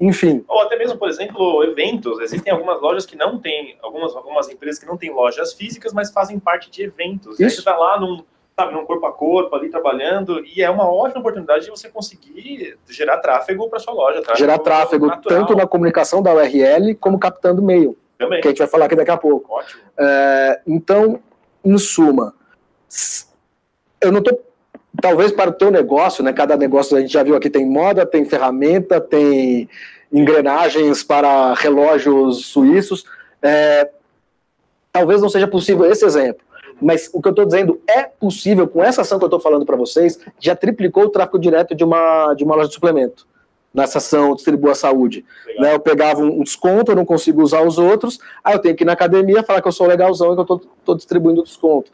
Enfim.
Ou até mesmo, por exemplo, eventos. Existem algumas lojas que não têm, algumas, algumas empresas que não têm lojas físicas, mas fazem parte de eventos. Isso. E aí você está lá num, sabe, num corpo a corpo ali trabalhando, e é uma ótima oportunidade de você conseguir gerar tráfego para sua loja.
Tráfego gerar tráfego natural. tanto na comunicação da URL como captando e-mail. Também. Que a gente vai falar aqui daqui a pouco.
Ótimo.
É, então, em suma, eu não estou. Talvez para o teu negócio, né? Cada negócio a gente já viu aqui tem moda, tem ferramenta, tem engrenagens para relógios suíços. É, talvez não seja possível esse exemplo. Mas o que eu estou dizendo é possível, com essa ação que eu estou falando para vocês, já triplicou o tráfego direto de uma, de uma loja de suplemento nessa ação Distribua Saúde. Né, eu pegava um desconto, eu não consigo usar os outros, aí eu tenho que ir na academia falar que eu sou legalzão e que eu estou distribuindo desconto.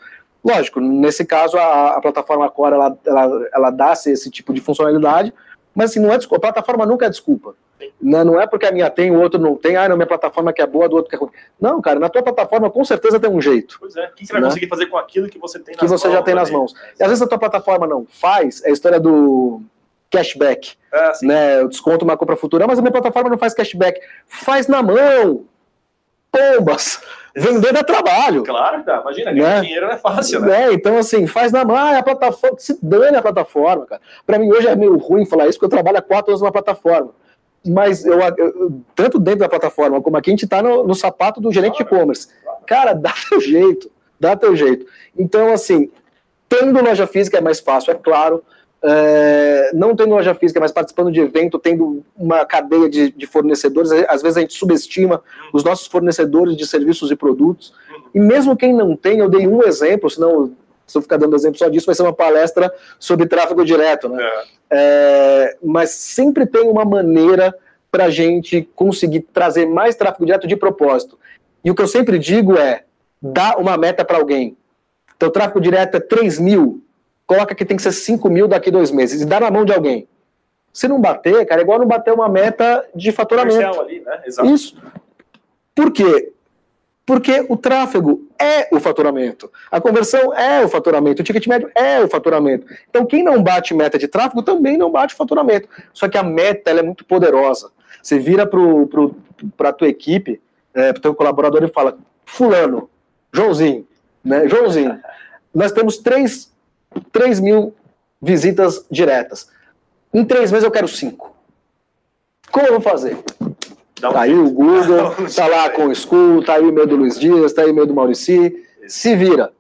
Lógico, nesse caso a, a plataforma Core ela, ela, ela dá esse, esse tipo de funcionalidade, mas assim, não é desculpa, a plataforma nunca é desculpa. Não, não é porque a minha tem, o outro não tem, ah, não, minha plataforma que é boa, do outro que é ruim. Não, cara, na tua plataforma com certeza tem um jeito.
Pois é, o que você vai né? conseguir fazer com aquilo que você tem nas
Que você já tem nas mãos. E às vezes a tua plataforma não faz, é a história do cashback. É, né? Eu desconto uma compra futura, mas a minha plataforma não faz cashback. Faz na mão. Pombas. Vender dá trabalho.
Claro que dá. Imagina, ganhar né? dinheiro não é fácil, né?
É, então, assim, faz na mão. Ah, a plataforma. Se dane a plataforma, cara. Pra mim, hoje é meio ruim falar isso, porque eu trabalho há quatro anos na plataforma. Mas eu, eu tanto dentro da plataforma como aqui, a gente tá no, no sapato do gerente claro, de e-commerce. Claro. Cara, dá teu jeito. Dá teu jeito. Então, assim, tendo loja física é mais fácil, é claro. É, não tendo loja física, mas participando de evento, tendo uma cadeia de, de, fornecedores, às vezes a gente subestima os nossos fornecedores de serviços e produtos. E mesmo quem não tem, eu dei um exemplo, senão se eu ficar dando exemplo só disso, vai ser uma palestra sobre tráfego direto, né? É. É, mas sempre tem uma maneira para a gente conseguir trazer mais tráfego direto de propósito. E o que eu sempre digo é, dá uma meta para alguém. Então, tráfego direto é 3 mil, coloca que tem que ser 5 mil daqui dois meses e dá na mão de alguém. Se não bater, cara, é igual não bater uma meta de faturamento.
Ali, né? Exato.
Isso. Por quê? Porque o tráfego é o faturamento. A conversão é o faturamento. O ticket médio é o faturamento. Então, quem não bate meta de tráfego também não bate faturamento. Só que a meta é muito poderosa. Você vira para a tua equipe, é, para o teu colaborador e fala: Fulano, Joãozinho, né? Joãozinho, nós temos três 3 mil visitas diretas. Em três meses eu quero cinco. Como eu vou fazer? Um tá aí o Google, um tá lá com o School, tá aí o e-mail do Luiz Dias, tá aí o e-mail do Maurici. Se vira.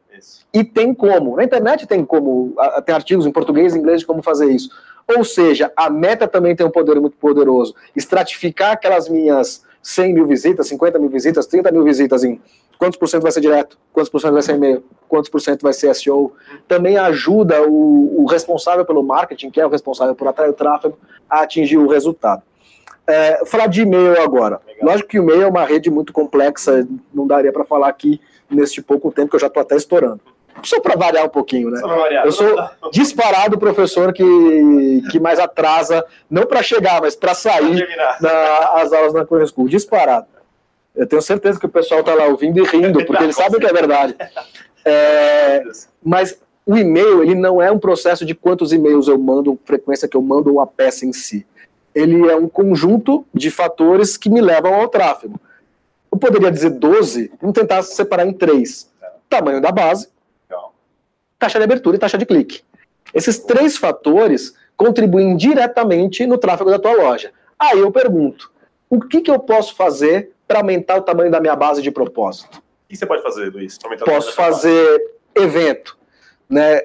E tem como. Na internet tem como. Tem artigos em português e inglês de como fazer isso. Ou seja, a meta também tem um poder muito poderoso. Estratificar aquelas minhas 100 mil visitas, 50 mil visitas, 30 mil visitas em quantos por cento vai ser direto, quantos por cento vai ser e-mail, quantos por cento vai ser SEO. Também ajuda o, o responsável pelo marketing, que é o responsável por atrair o tráfego, a atingir o resultado. É, falar de e-mail agora. Legal. Lógico que o e-mail é uma rede muito complexa, não daria para falar aqui neste pouco tempo que eu já estou até estourando. Só para variar um pouquinho, né? Eu sou disparado o professor que, que mais atrasa, não para chegar, mas para sair das aulas na Corean School. Disparado. Eu tenho certeza que o pessoal está lá ouvindo e rindo, porque eles sabem que é verdade. É, mas o e-mail, ele não é um processo de quantos e-mails eu mando, frequência que eu mando ou a peça em si. Ele é um conjunto de fatores que me levam ao tráfego. Eu poderia dizer 12, vamos tentar separar em três. Tamanho da base, taxa de abertura e taxa de clique. Esses três fatores contribuem diretamente no tráfego da tua loja. Aí eu pergunto, o que, que eu posso fazer para aumentar o tamanho da minha base de propósito?
O que você pode fazer, Luiz?
Posso fazer evento, né?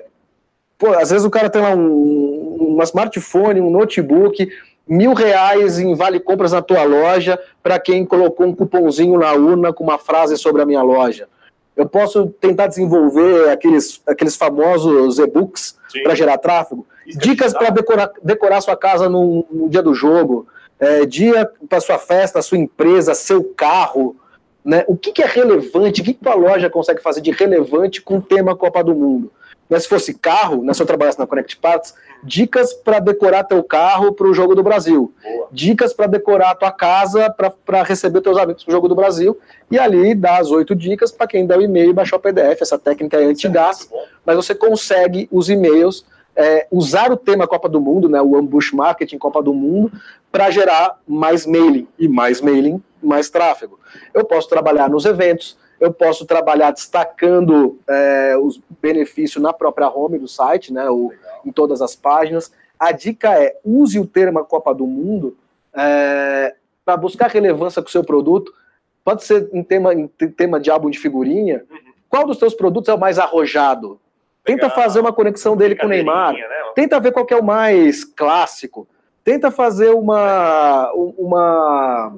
Pô, às vezes o cara tem lá um, um smartphone, um notebook, mil reais em vale compras na tua loja para quem colocou um cupomzinho na urna com uma frase sobre a minha loja. Eu posso tentar desenvolver aqueles, aqueles famosos e-books para gerar tráfego. Isso é Dicas para decorar, decorar sua casa no, no dia do jogo. É, dia para sua festa, sua empresa, seu carro. Né? O que, que é relevante? O que, que a loja consegue fazer de relevante com o tema Copa do Mundo? Né, se fosse carro, né, se eu trabalhasse na Connect Parts, dicas para decorar teu carro para o Jogo do Brasil. Boa. Dicas para decorar tua casa para receber teus amigos para o Jogo do Brasil. E ali dá as oito dicas para quem dá o e-mail e baixar o PDF. Essa técnica é antigás, é mas você consegue os e-mails, é, usar o tema Copa do Mundo, né, o ambush marketing Copa do Mundo, para gerar mais mailing. E mais mailing, mais tráfego. Eu posso trabalhar nos eventos, eu posso trabalhar destacando é, os benefícios na própria home do site, né, o, em todas as páginas. A dica é use o termo Copa do Mundo é, para buscar relevância com o seu produto. Pode ser em tema, em tema de álbum de figurinha. Uhum. Qual dos seus produtos é o mais arrojado? Tenta fazer uma conexão dele com o Neymar. Né? Tenta ver qual é o mais clássico. Tenta fazer uma, uma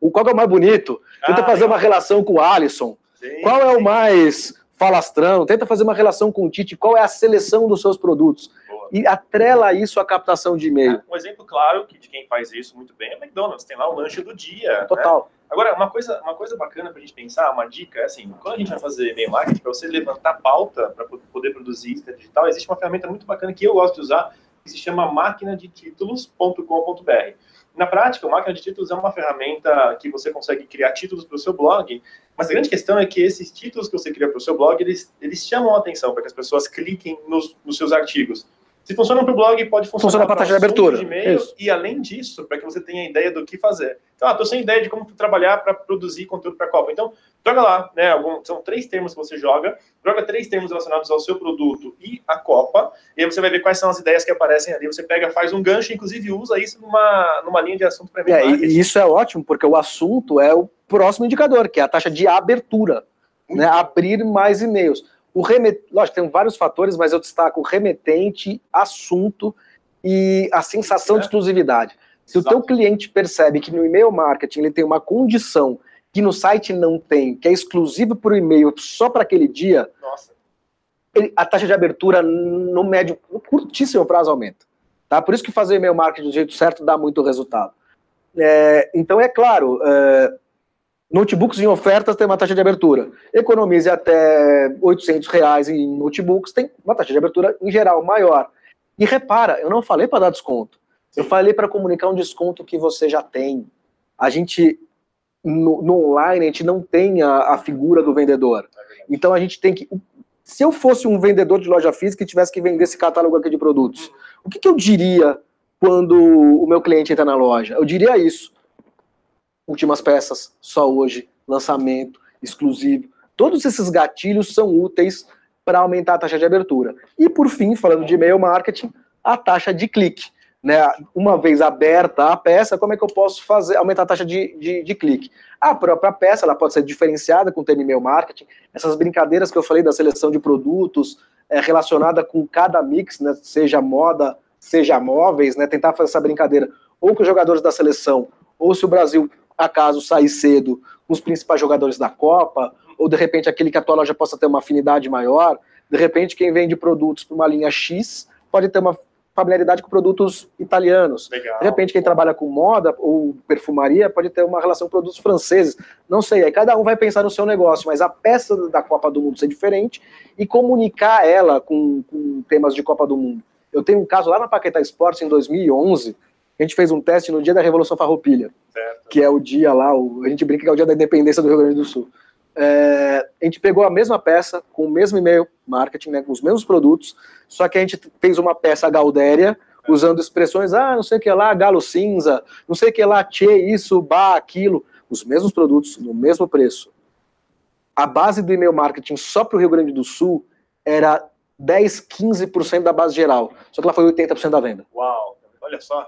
o qual é o mais bonito, tenta ah, fazer uma relação com o Alisson. Sim, qual é sim. o mais falastrão? Tenta fazer uma relação com o Tite. Qual é a seleção dos seus produtos? Boa. E atrela isso à captação de e-mail.
Um exemplo claro de quem faz isso muito bem é o McDonald's. Tem lá o lanche do dia. Né?
Total.
Né? Agora, uma coisa, uma coisa bacana para a gente pensar, uma dica, é assim, quando a gente vai fazer e-mail marketing, para você levantar pauta para poder produzir isso digital, existe uma ferramenta muito bacana que eu gosto de usar, que se chama máquina de títulos.com.br. Na prática, o máquina de títulos é uma ferramenta que você consegue criar títulos para o seu blog, mas a grande questão é que esses títulos que você cria para o seu blog, eles, eles chamam a atenção para que as pessoas cliquem nos, nos seus artigos. Se funciona para o blog, pode funcionar
Funciona para a taxa de abertura. De
e-mail, e além disso, para que você tenha ideia do que fazer. Então, ah, sem ideia de como trabalhar para produzir conteúdo para a Copa. Então, joga lá, né? Algum, são três termos que você joga, joga três termos relacionados ao seu produto e à Copa, e aí você vai ver quais são as ideias que aparecem ali. Você pega, faz um gancho, inclusive usa isso numa, numa linha de assunto para
é, E isso é ótimo, porque o assunto é o próximo indicador, que é a taxa de abertura. Né? Abrir mais e-mails. O remet... Lógico, tem vários fatores, mas eu destaco o remetente, assunto e a sensação é. de exclusividade. Se Exato. o teu cliente percebe que no e-mail marketing ele tem uma condição que no site não tem, que é exclusiva para o e-mail só para aquele dia, ele, a taxa de abertura no médio, no curtíssimo prazo aumenta. Tá? Por isso que fazer e-mail marketing do jeito certo dá muito resultado. É, então, é claro, é, Notebooks em ofertas tem uma taxa de abertura. Economize até 800 reais em notebooks, tem uma taxa de abertura em geral maior. E repara, eu não falei para dar desconto. Eu falei para comunicar um desconto que você já tem. A gente, no, no online, a gente não tem a, a, figura do vendedor. Então a gente tem que. Se eu fosse um vendedor de loja física e tivesse que vender esse catálogo aqui de produtos, o que, que eu diria quando o meu cliente entra na loja? Eu diria isso últimas peças, só hoje, lançamento, exclusivo. Todos esses gatilhos são úteis para aumentar a taxa de abertura. E por fim, falando de e-mail marketing, a taxa de clique. Né? Uma vez aberta a peça, como é que eu posso fazer aumentar a taxa de, de, de clique? A própria peça ela pode ser diferenciada com o tema e-mail marketing. Essas brincadeiras que eu falei da seleção de produtos é, relacionada com cada mix, né? seja moda, seja móveis, né? tentar fazer essa brincadeira ou com os jogadores da seleção, ou se o Brasil acaso sair cedo com os principais jogadores da Copa, ou de repente aquele que a tua loja possa ter uma afinidade maior, de repente quem vende produtos para uma linha X pode ter uma familiaridade com produtos italianos. Legal. De repente, quem trabalha com moda ou perfumaria pode ter uma relação com produtos franceses. Não sei, aí cada um vai pensar no seu negócio, mas a peça da Copa do Mundo ser diferente e comunicar ela com, com temas de Copa do Mundo. Eu tenho um caso lá na Paquetá Esportes em 2011, a gente fez um teste no dia da Revolução Farroupilha, certo. que é o dia lá, o, a gente brinca que é o dia da independência do Rio Grande do Sul. É, a gente pegou a mesma peça, com o mesmo e-mail marketing, né, com os mesmos produtos, só que a gente fez uma peça Galdéria, usando expressões, ah, não sei o que lá, galo cinza, não sei o que lá, tchê, isso, bah, aquilo, os mesmos produtos, no mesmo preço. A base do e-mail marketing só para o Rio Grande do Sul era 10, 15% da base geral, só que ela foi 80% da venda.
Uau, olha só.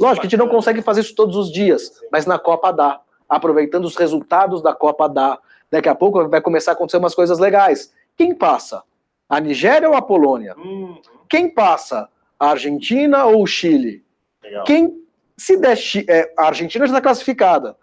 Lógico, a gente não consegue fazer isso todos os dias, mas na Copa dá. Aproveitando os resultados da Copa dá. Daqui a pouco vai começar a acontecer umas coisas legais. Quem passa? A Nigéria ou a Polônia? Hum. Quem passa? A Argentina ou o Chile? Legal. Quem se der é, a Argentina já está classificada.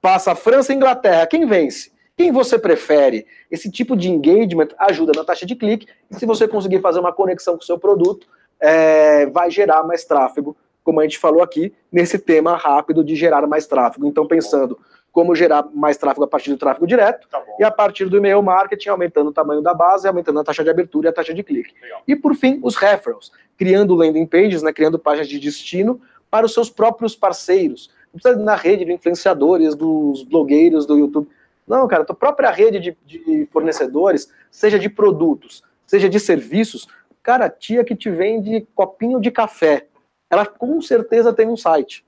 Passa a França e a Inglaterra. Quem vence? Quem você prefere? Esse tipo de engagement ajuda na taxa de clique. E se você conseguir fazer uma conexão com o seu produto, é, vai gerar mais tráfego como a gente falou aqui, nesse tema rápido de gerar mais tráfego. Então, pensando como gerar mais tráfego a partir do tráfego direto tá e a partir do e-mail marketing, aumentando o tamanho da base, aumentando a taxa de abertura e a taxa de clique. Legal. E, por fim, os referrals, criando landing pages, né, criando páginas de destino para os seus próprios parceiros. Não precisa na rede de influenciadores, dos blogueiros, do YouTube. Não, cara, a tua própria rede de, de fornecedores, seja de produtos, seja de serviços, cara, tia que te vende copinho de café, ela com certeza tem um site.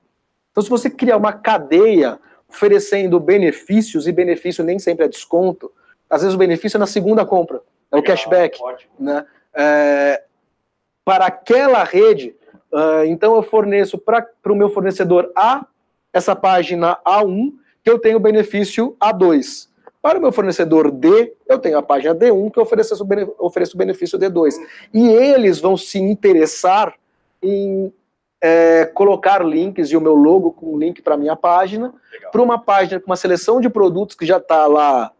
Então, se você criar uma cadeia oferecendo benefícios, e benefício nem sempre é desconto, às vezes o benefício é na segunda compra, é o cashback. Né? É, para aquela rede, uh, então eu forneço para o meu fornecedor A essa página A1, que eu tenho benefício A2. Para o meu fornecedor D, eu tenho a página D1, que eu ofereço, ofereço o benefício D2. E eles vão se interessar em é, colocar links e o meu logo com um link para minha página, para uma página com uma seleção de produtos que já está lá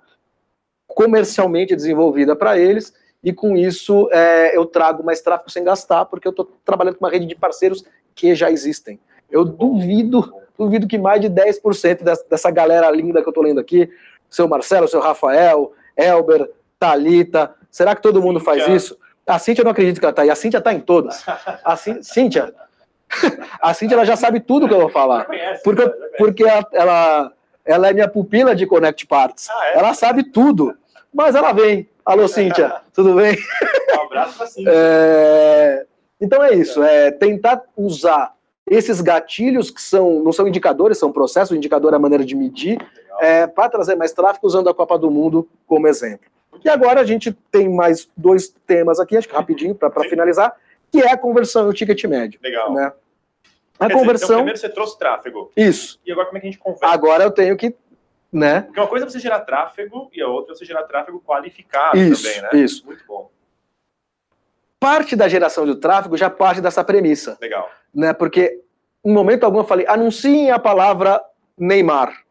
comercialmente desenvolvida para eles, e com isso é, eu trago mais tráfego sem gastar, porque eu estou trabalhando com uma rede de parceiros que já existem. Eu duvido, duvido que mais de 10% dessa, dessa galera linda que eu estou lendo aqui, seu Marcelo, seu Rafael, Elber, Talita, será que todo mundo faz isso? A Cíntia eu não acredito que ela está aí, a Cíntia está em todas. A Cíntia, a Cintia ela já sabe tudo que eu vou falar. Porque, porque ela, ela, é minha pupila de Connect Parts. Ah, é? Ela sabe tudo. Mas ela vem. Alô, Cíntia, tudo bem?
Um abraço pra Cíntia.
É... Então é isso, é tentar usar esses gatilhos que são, não são indicadores, são processos, o indicador é a maneira de medir, é, para trazer mais tráfego usando a Copa do Mundo como exemplo. E agora a gente tem mais dois temas aqui, acho que rapidinho, para finalizar, que é a conversão e o ticket médio.
Legal.
Né?
A Quer conversão. Dizer, então, primeiro você trouxe tráfego.
Isso.
E agora como é que a gente conversa?
Agora eu tenho que. Né?
Porque uma coisa é você gerar tráfego e a outra é você gerar tráfego qualificado
isso,
também, né?
Isso.
Muito bom.
Parte da geração do tráfego já parte dessa premissa.
Legal.
Né? Porque em momento algum eu falei, anunciem a palavra Neymar.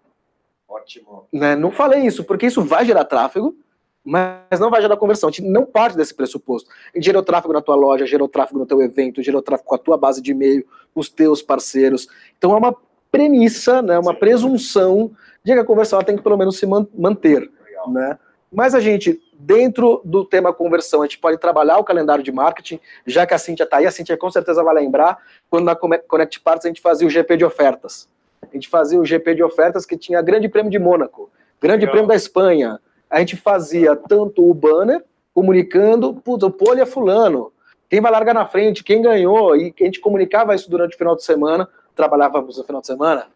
Ótimo.
Né? Não falei isso, porque isso vai gerar tráfego mas não vai gerar conversão. A gente não parte desse pressuposto. Gerou tráfego na tua loja, gerou tráfego no teu evento, gerou tráfego com a tua base de e-mail, os teus parceiros. Então é uma premissa, né, uma Sim. presunção de que a conversão tem que pelo menos se manter. Né? Mas a gente, dentro do tema conversão, a gente pode trabalhar o calendário de marketing, já que a Cintia está aí, a Cintia com certeza vai lembrar, quando na Connect Parts a gente fazia o GP de ofertas. A gente fazia o GP de ofertas que tinha Grande Prêmio de Mônaco, Grande Legal. Prêmio da Espanha, a gente fazia tanto o banner comunicando, putz, o pole é fulano, quem vai largar na frente, quem ganhou, e a gente comunicava isso durante o final de semana. Trabalhávamos no final de semana?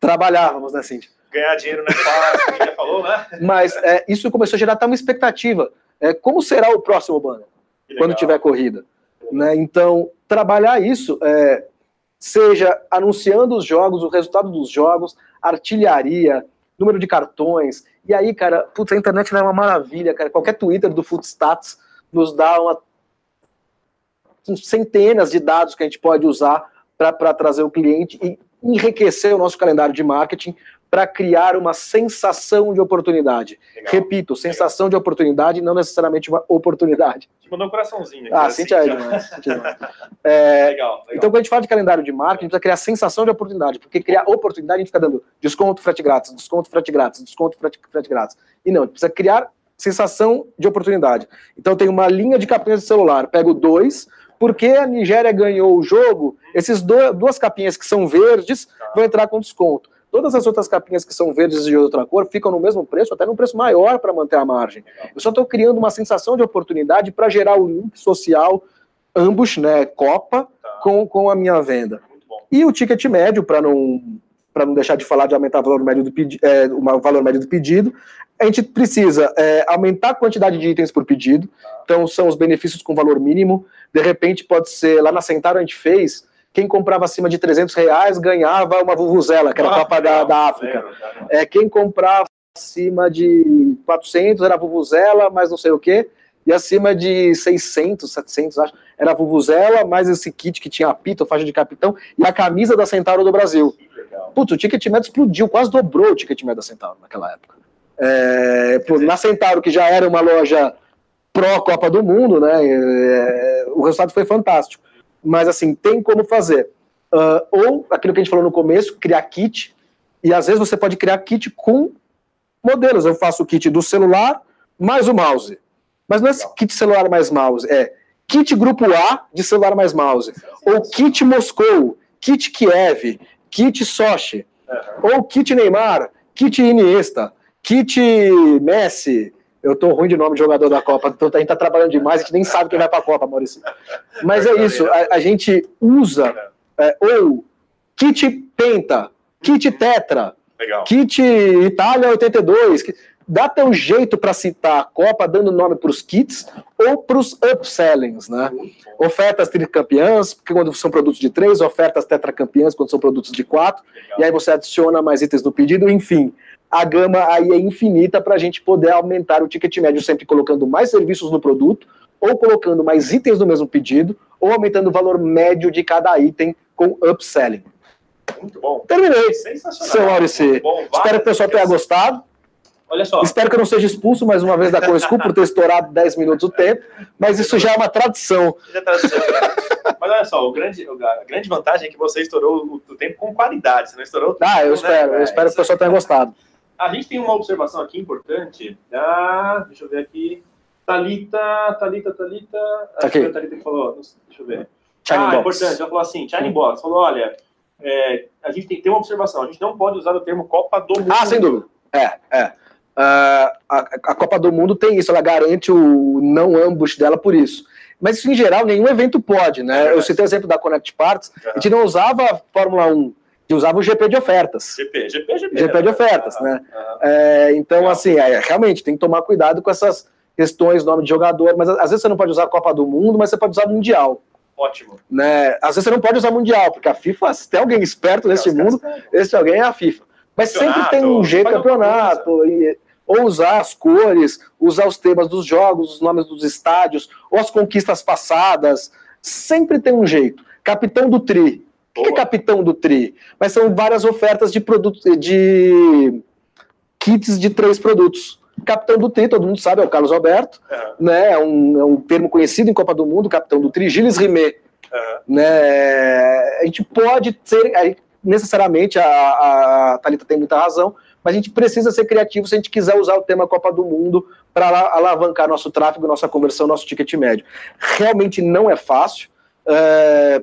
Trabalhávamos, né, Cintia?
Ganhar dinheiro não é fácil, já falou, né?
Mas é, isso começou a gerar até uma expectativa. É, como será o próximo banner, quando tiver corrida? Né? Então, trabalhar isso, é, seja anunciando os jogos, o resultado dos jogos, artilharia, número de cartões, e aí, cara, putz, a internet é uma maravilha, cara. Qualquer Twitter do Footstats nos dá uma centenas de dados que a gente pode usar para trazer o cliente e enriquecer o nosso calendário de marketing para criar uma sensação de oportunidade. Legal. Repito, sensação Legal. de oportunidade, não necessariamente uma oportunidade.
Te mandou um coraçãozinho.
Ah, Cintia é demais. é, legal, legal, Então, quando a gente fala de calendário de marketing, a gente precisa criar sensação de oportunidade, porque criar oportunidade a gente fica dando desconto, frete grátis, desconto, frete grátis, desconto, frete, frete grátis. E não, a gente precisa criar sensação de oportunidade. Então, tem uma linha de capinhas de celular, pego dois, porque a Nigéria ganhou o jogo, esses duas capinhas que são verdes vão entrar com desconto. Todas as outras capinhas que são verdes de outra cor ficam no mesmo preço, até num preço maior para manter a margem. Eu só estou criando uma sensação de oportunidade para gerar o link social, ambos, né, Copa, tá. com, com a minha venda. E o ticket médio, para não, não deixar de falar de aumentar o valor médio do, pedi é, o valor médio do pedido, a gente precisa é, aumentar a quantidade de itens por pedido, então são os benefícios com valor mínimo, de repente pode ser, lá na Centauro a gente fez, quem comprava acima de 300 reais ganhava uma vuvuzela, que era a Copa da, da África. É, quem comprava acima de 400 era vuvuzela, mas não sei o quê. E acima de 600, 700, acho, era a vuvuzela, mais esse kit que tinha apito, faixa de capitão, e a camisa da Centauro do Brasil. Putz, o ticket médio explodiu, quase dobrou o ticket médio da Centauro naquela época. É, na Centauro, que já era uma loja pró-Copa do Mundo, né, é, o resultado foi fantástico mas assim, tem como fazer. Uh, ou aquilo que a gente falou no começo, criar kit, e às vezes você pode criar kit com modelos. Eu faço o kit do celular mais o mouse. Mas não é kit celular mais mouse, é kit grupo A de celular mais mouse. Ou kit Moscou, kit Kiev, kit Sochi, ou kit Neymar, kit Iniesta, kit Messi, eu tô ruim de nome de jogador da Copa, então a gente tá trabalhando demais, a gente nem sabe quem vai pra Copa, Maurício. Mas é isso, a, a gente usa é, ou kit Penta, kit Tetra, Legal. kit Itália 82, dá teu jeito para citar a Copa dando nome para os kits ou para os upsellings, né? Ofertas tricampeãs, quando são produtos de três, ofertas tetracampeãs, quando são produtos de quatro, Legal. e aí você adiciona mais itens no pedido, enfim a gama aí é infinita para a gente poder aumentar o ticket médio, sempre colocando mais serviços no produto, ou colocando mais itens no mesmo pedido, ou aumentando o valor médio de cada item com upselling.
Muito bom.
Terminei. Sensacional. Seu Maurício. Espero que o pessoal tenha gostado.
Olha só.
Espero que eu não seja expulso mais uma vez da Core School por ter estourado 10 minutos o tempo, mas isso já é uma tradição. Já é tradição.
mas olha só, o grande, a grande vantagem é que você estourou o, tempo com qualidade, você não estourou
Ah, eu né? espero, eu espero que o pessoal tenha gostado.
A gente tem uma observação aqui importante. Ah, deixa eu ver aqui. Talita, Talita, Talita. Acho que a Talita que falou. Deixa eu ver. China ah, box. importante. Ela falou assim: China Box. Falou: olha, é, a gente tem que ter uma observação. A gente não pode usar o termo Copa do Mundo.
Ah, sem dúvida. É, é. Uh, a, a, Copa do Mundo tem isso, ela garante o não ambush dela por isso. Mas isso, em geral, nenhum evento pode, né? É eu citei o exemplo da Connect Parts, uhum. a gente não usava a Fórmula 1 que usava o GP de ofertas.
GP, GP, GP.
GP de ofertas, né? É, então, assim, é, realmente, tem que tomar cuidado com essas questões, nome de jogador, mas às vezes você não pode usar a Copa do Mundo, mas você pode usar Mundial.
Ótimo.
Né? Às vezes você não pode usar Mundial, porque a FIFA, se tem alguém esperto nesse mundo, esse alguém é a FIFA. Mas sempre tem um jeito, campeonato, e, ou usar as cores, usar os temas dos jogos, os nomes dos estádios, ou as conquistas passadas, sempre tem um jeito. Capitão do Tri, o que é capitão do TRI? Mas são várias ofertas de produtos, de kits de três produtos. Capitão do TRI, todo mundo sabe, é o Carlos Alberto, uhum. né? É um, é um, termo conhecido em Copa do Mundo, capitão do TRI, Gilles Rimet. Uhum. Né? A gente pode ser, necessariamente, a, a Thalita tem muita razão, mas a gente precisa ser criativo se a gente quiser usar o tema Copa do Mundo para alavancar nosso tráfego, nossa conversão, nosso ticket médio. Realmente não é fácil. É,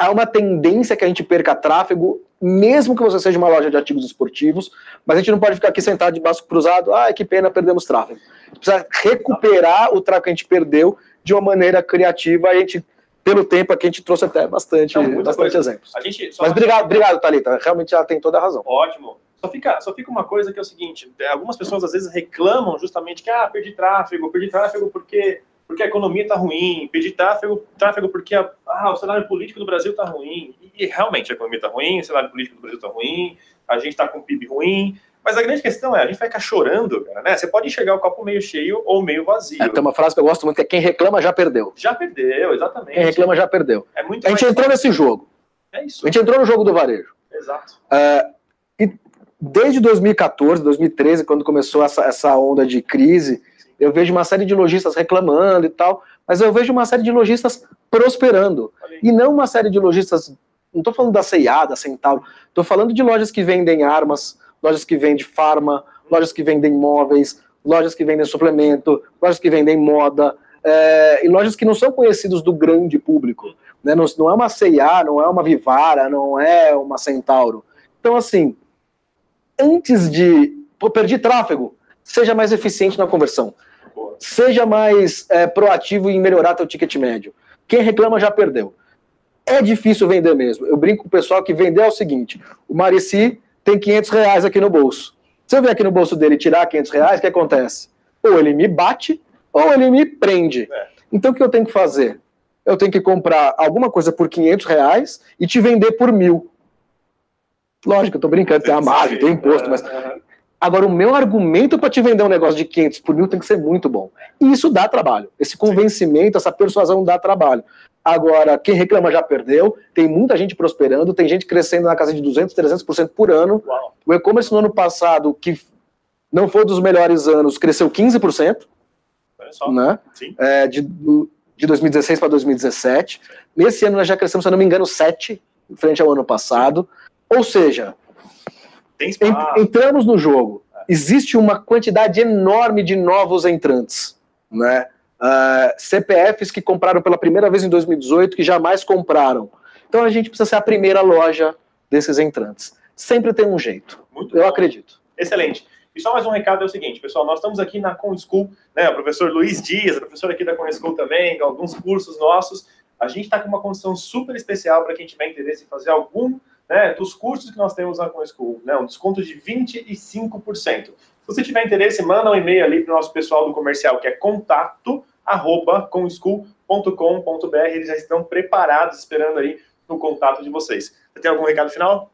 há uma tendência que a gente perca tráfego, mesmo que você seja uma loja de artigos esportivos, mas a gente não pode ficar aqui sentado de braço cruzado, ah, que pena, perdemos tráfego. A gente precisa recuperar o tráfego que a gente perdeu de uma maneira criativa, a gente, pelo tempo aqui, a gente trouxe até bastante, não, bastante exemplos. mas obrigado, obrigado, Thalita, realmente ela tem toda a razão.
Ótimo. Só fica, só fica uma coisa que é o seguinte, algumas pessoas às vezes reclamam justamente que, ah, perdi tráfego, perdi tráfego porque porque a economia está ruim, pedir tráfego, tráfego porque a, ah, o cenário político do Brasil está ruim. E, realmente a economia está ruim, o cenário político do Brasil está ruim, a gente está com o PIB ruim. Mas a grande questão é, a gente vai ficar chorando, cara, né? Você pode enxergar o copo meio cheio ou meio vazio.
É, tem uma frase que eu gosto muito que é quem reclama já perdeu.
Já perdeu, exatamente.
Quem reclama já perdeu. É muito a gente entrou nesse jogo.
É isso.
A gente entrou no jogo do varejo.
Exato.
Uh, e desde 2014, 2013, quando começou essa, essa onda de crise, eu vejo uma série de lojistas reclamando e tal, mas eu vejo uma série de lojistas prosperando. E não uma série de lojistas, não estou falando da C&A, da Centauro, estou falando de lojas que vendem armas, lojas que vendem farma, lojas que vendem móveis, lojas que vendem suplemento, lojas que vendem moda, é, e lojas que não são conhecidas do grande público. Né? Não, não é uma C&A, não é uma Vivara, não é uma Centauro. Então, assim, antes de... Pô, perdi tráfego, seja mais eficiente na conversão. Seja mais é, proativo em melhorar teu ticket médio. Quem reclama já perdeu. É difícil vender mesmo. Eu brinco com o pessoal que vender é o seguinte: o Marici tem 500 reais aqui no bolso. Se eu vier aqui no bolso dele e tirar 500 reais, o que acontece? Ou ele me bate, ou ele me prende. É. Então o que eu tenho que fazer? Eu tenho que comprar alguma coisa por 500 reais e te vender por mil. Lógico, eu tô brincando, tem a margem, tem imposto, mas. Agora, o meu argumento para te vender um negócio de 500 por mil tem que ser muito bom. E isso dá trabalho. Esse convencimento, essa persuasão dá trabalho. Agora, quem reclama já perdeu, tem muita gente prosperando, tem gente crescendo na casa de 200, 300% por ano. Uau. O e-commerce no ano passado, que não foi dos melhores anos, cresceu 15%. Só. Né? Sim. É, de, de 2016 para 2017. Nesse ano nós já crescemos, se eu não me engano, 7% frente ao ano passado. Ou seja, entramos no jogo. Existe uma quantidade enorme de novos entrantes. Né? uh, ah, CPFs que compraram pela primeira vez em 2018 que jamais compraram. Então a gente precisa ser a primeira loja desses entrantes. Sempre tem um jeito. Muito Eu bom. acredito.
Excelente. E só mais um recado é o seguinte, pessoal, nós estamos aqui na Com School, né, o professor Luiz Dias, a professora aqui da Com School também, alguns cursos nossos. A gente está com uma condição super especial para quem tiver interesse em fazer algum né, dos cursos que nós temos na Com School, né, um desconto de 25%. Se você tiver interesse, manda um e-mail ali para o nosso pessoal do comercial, que é contato arroba comschool.com.br. Eles já estão preparados, esperando aí no contato de vocês. Você tem algum recado final?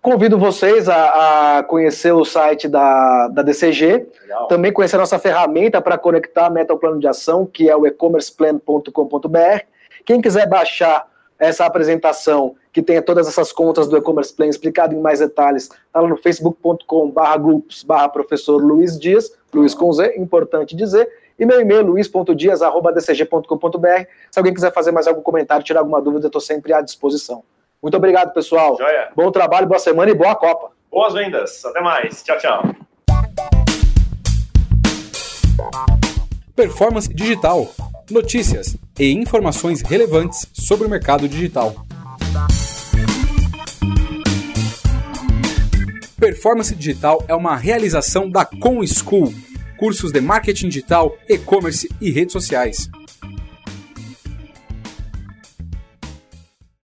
Convido vocês a, a conhecer o site da, da DCG, Legal. também conhecer a nossa ferramenta para conectar a meta ao plano de ação, que é o ecommerceplan.com.br. Quem quiser baixar essa apresentação, que tenha todas essas contas do e-commerce plan explicado em mais detalhes, está lá no facebook.com barra groups barra professor Luiz Dias, Luiz com Z, importante dizer, e meu e-mail, luiz.dias.dcg.com.br. Se alguém quiser fazer mais algum comentário, tirar alguma dúvida, eu estou sempre à disposição. Muito obrigado, pessoal. Joia. Bom trabalho, boa semana e boa Copa.
Boas vendas. Até mais. Tchau, tchau.
Performance Digital. Notícias e informações relevantes sobre o mercado digital. Performance Digital é uma realização da Com School cursos de marketing digital, e-commerce e redes sociais.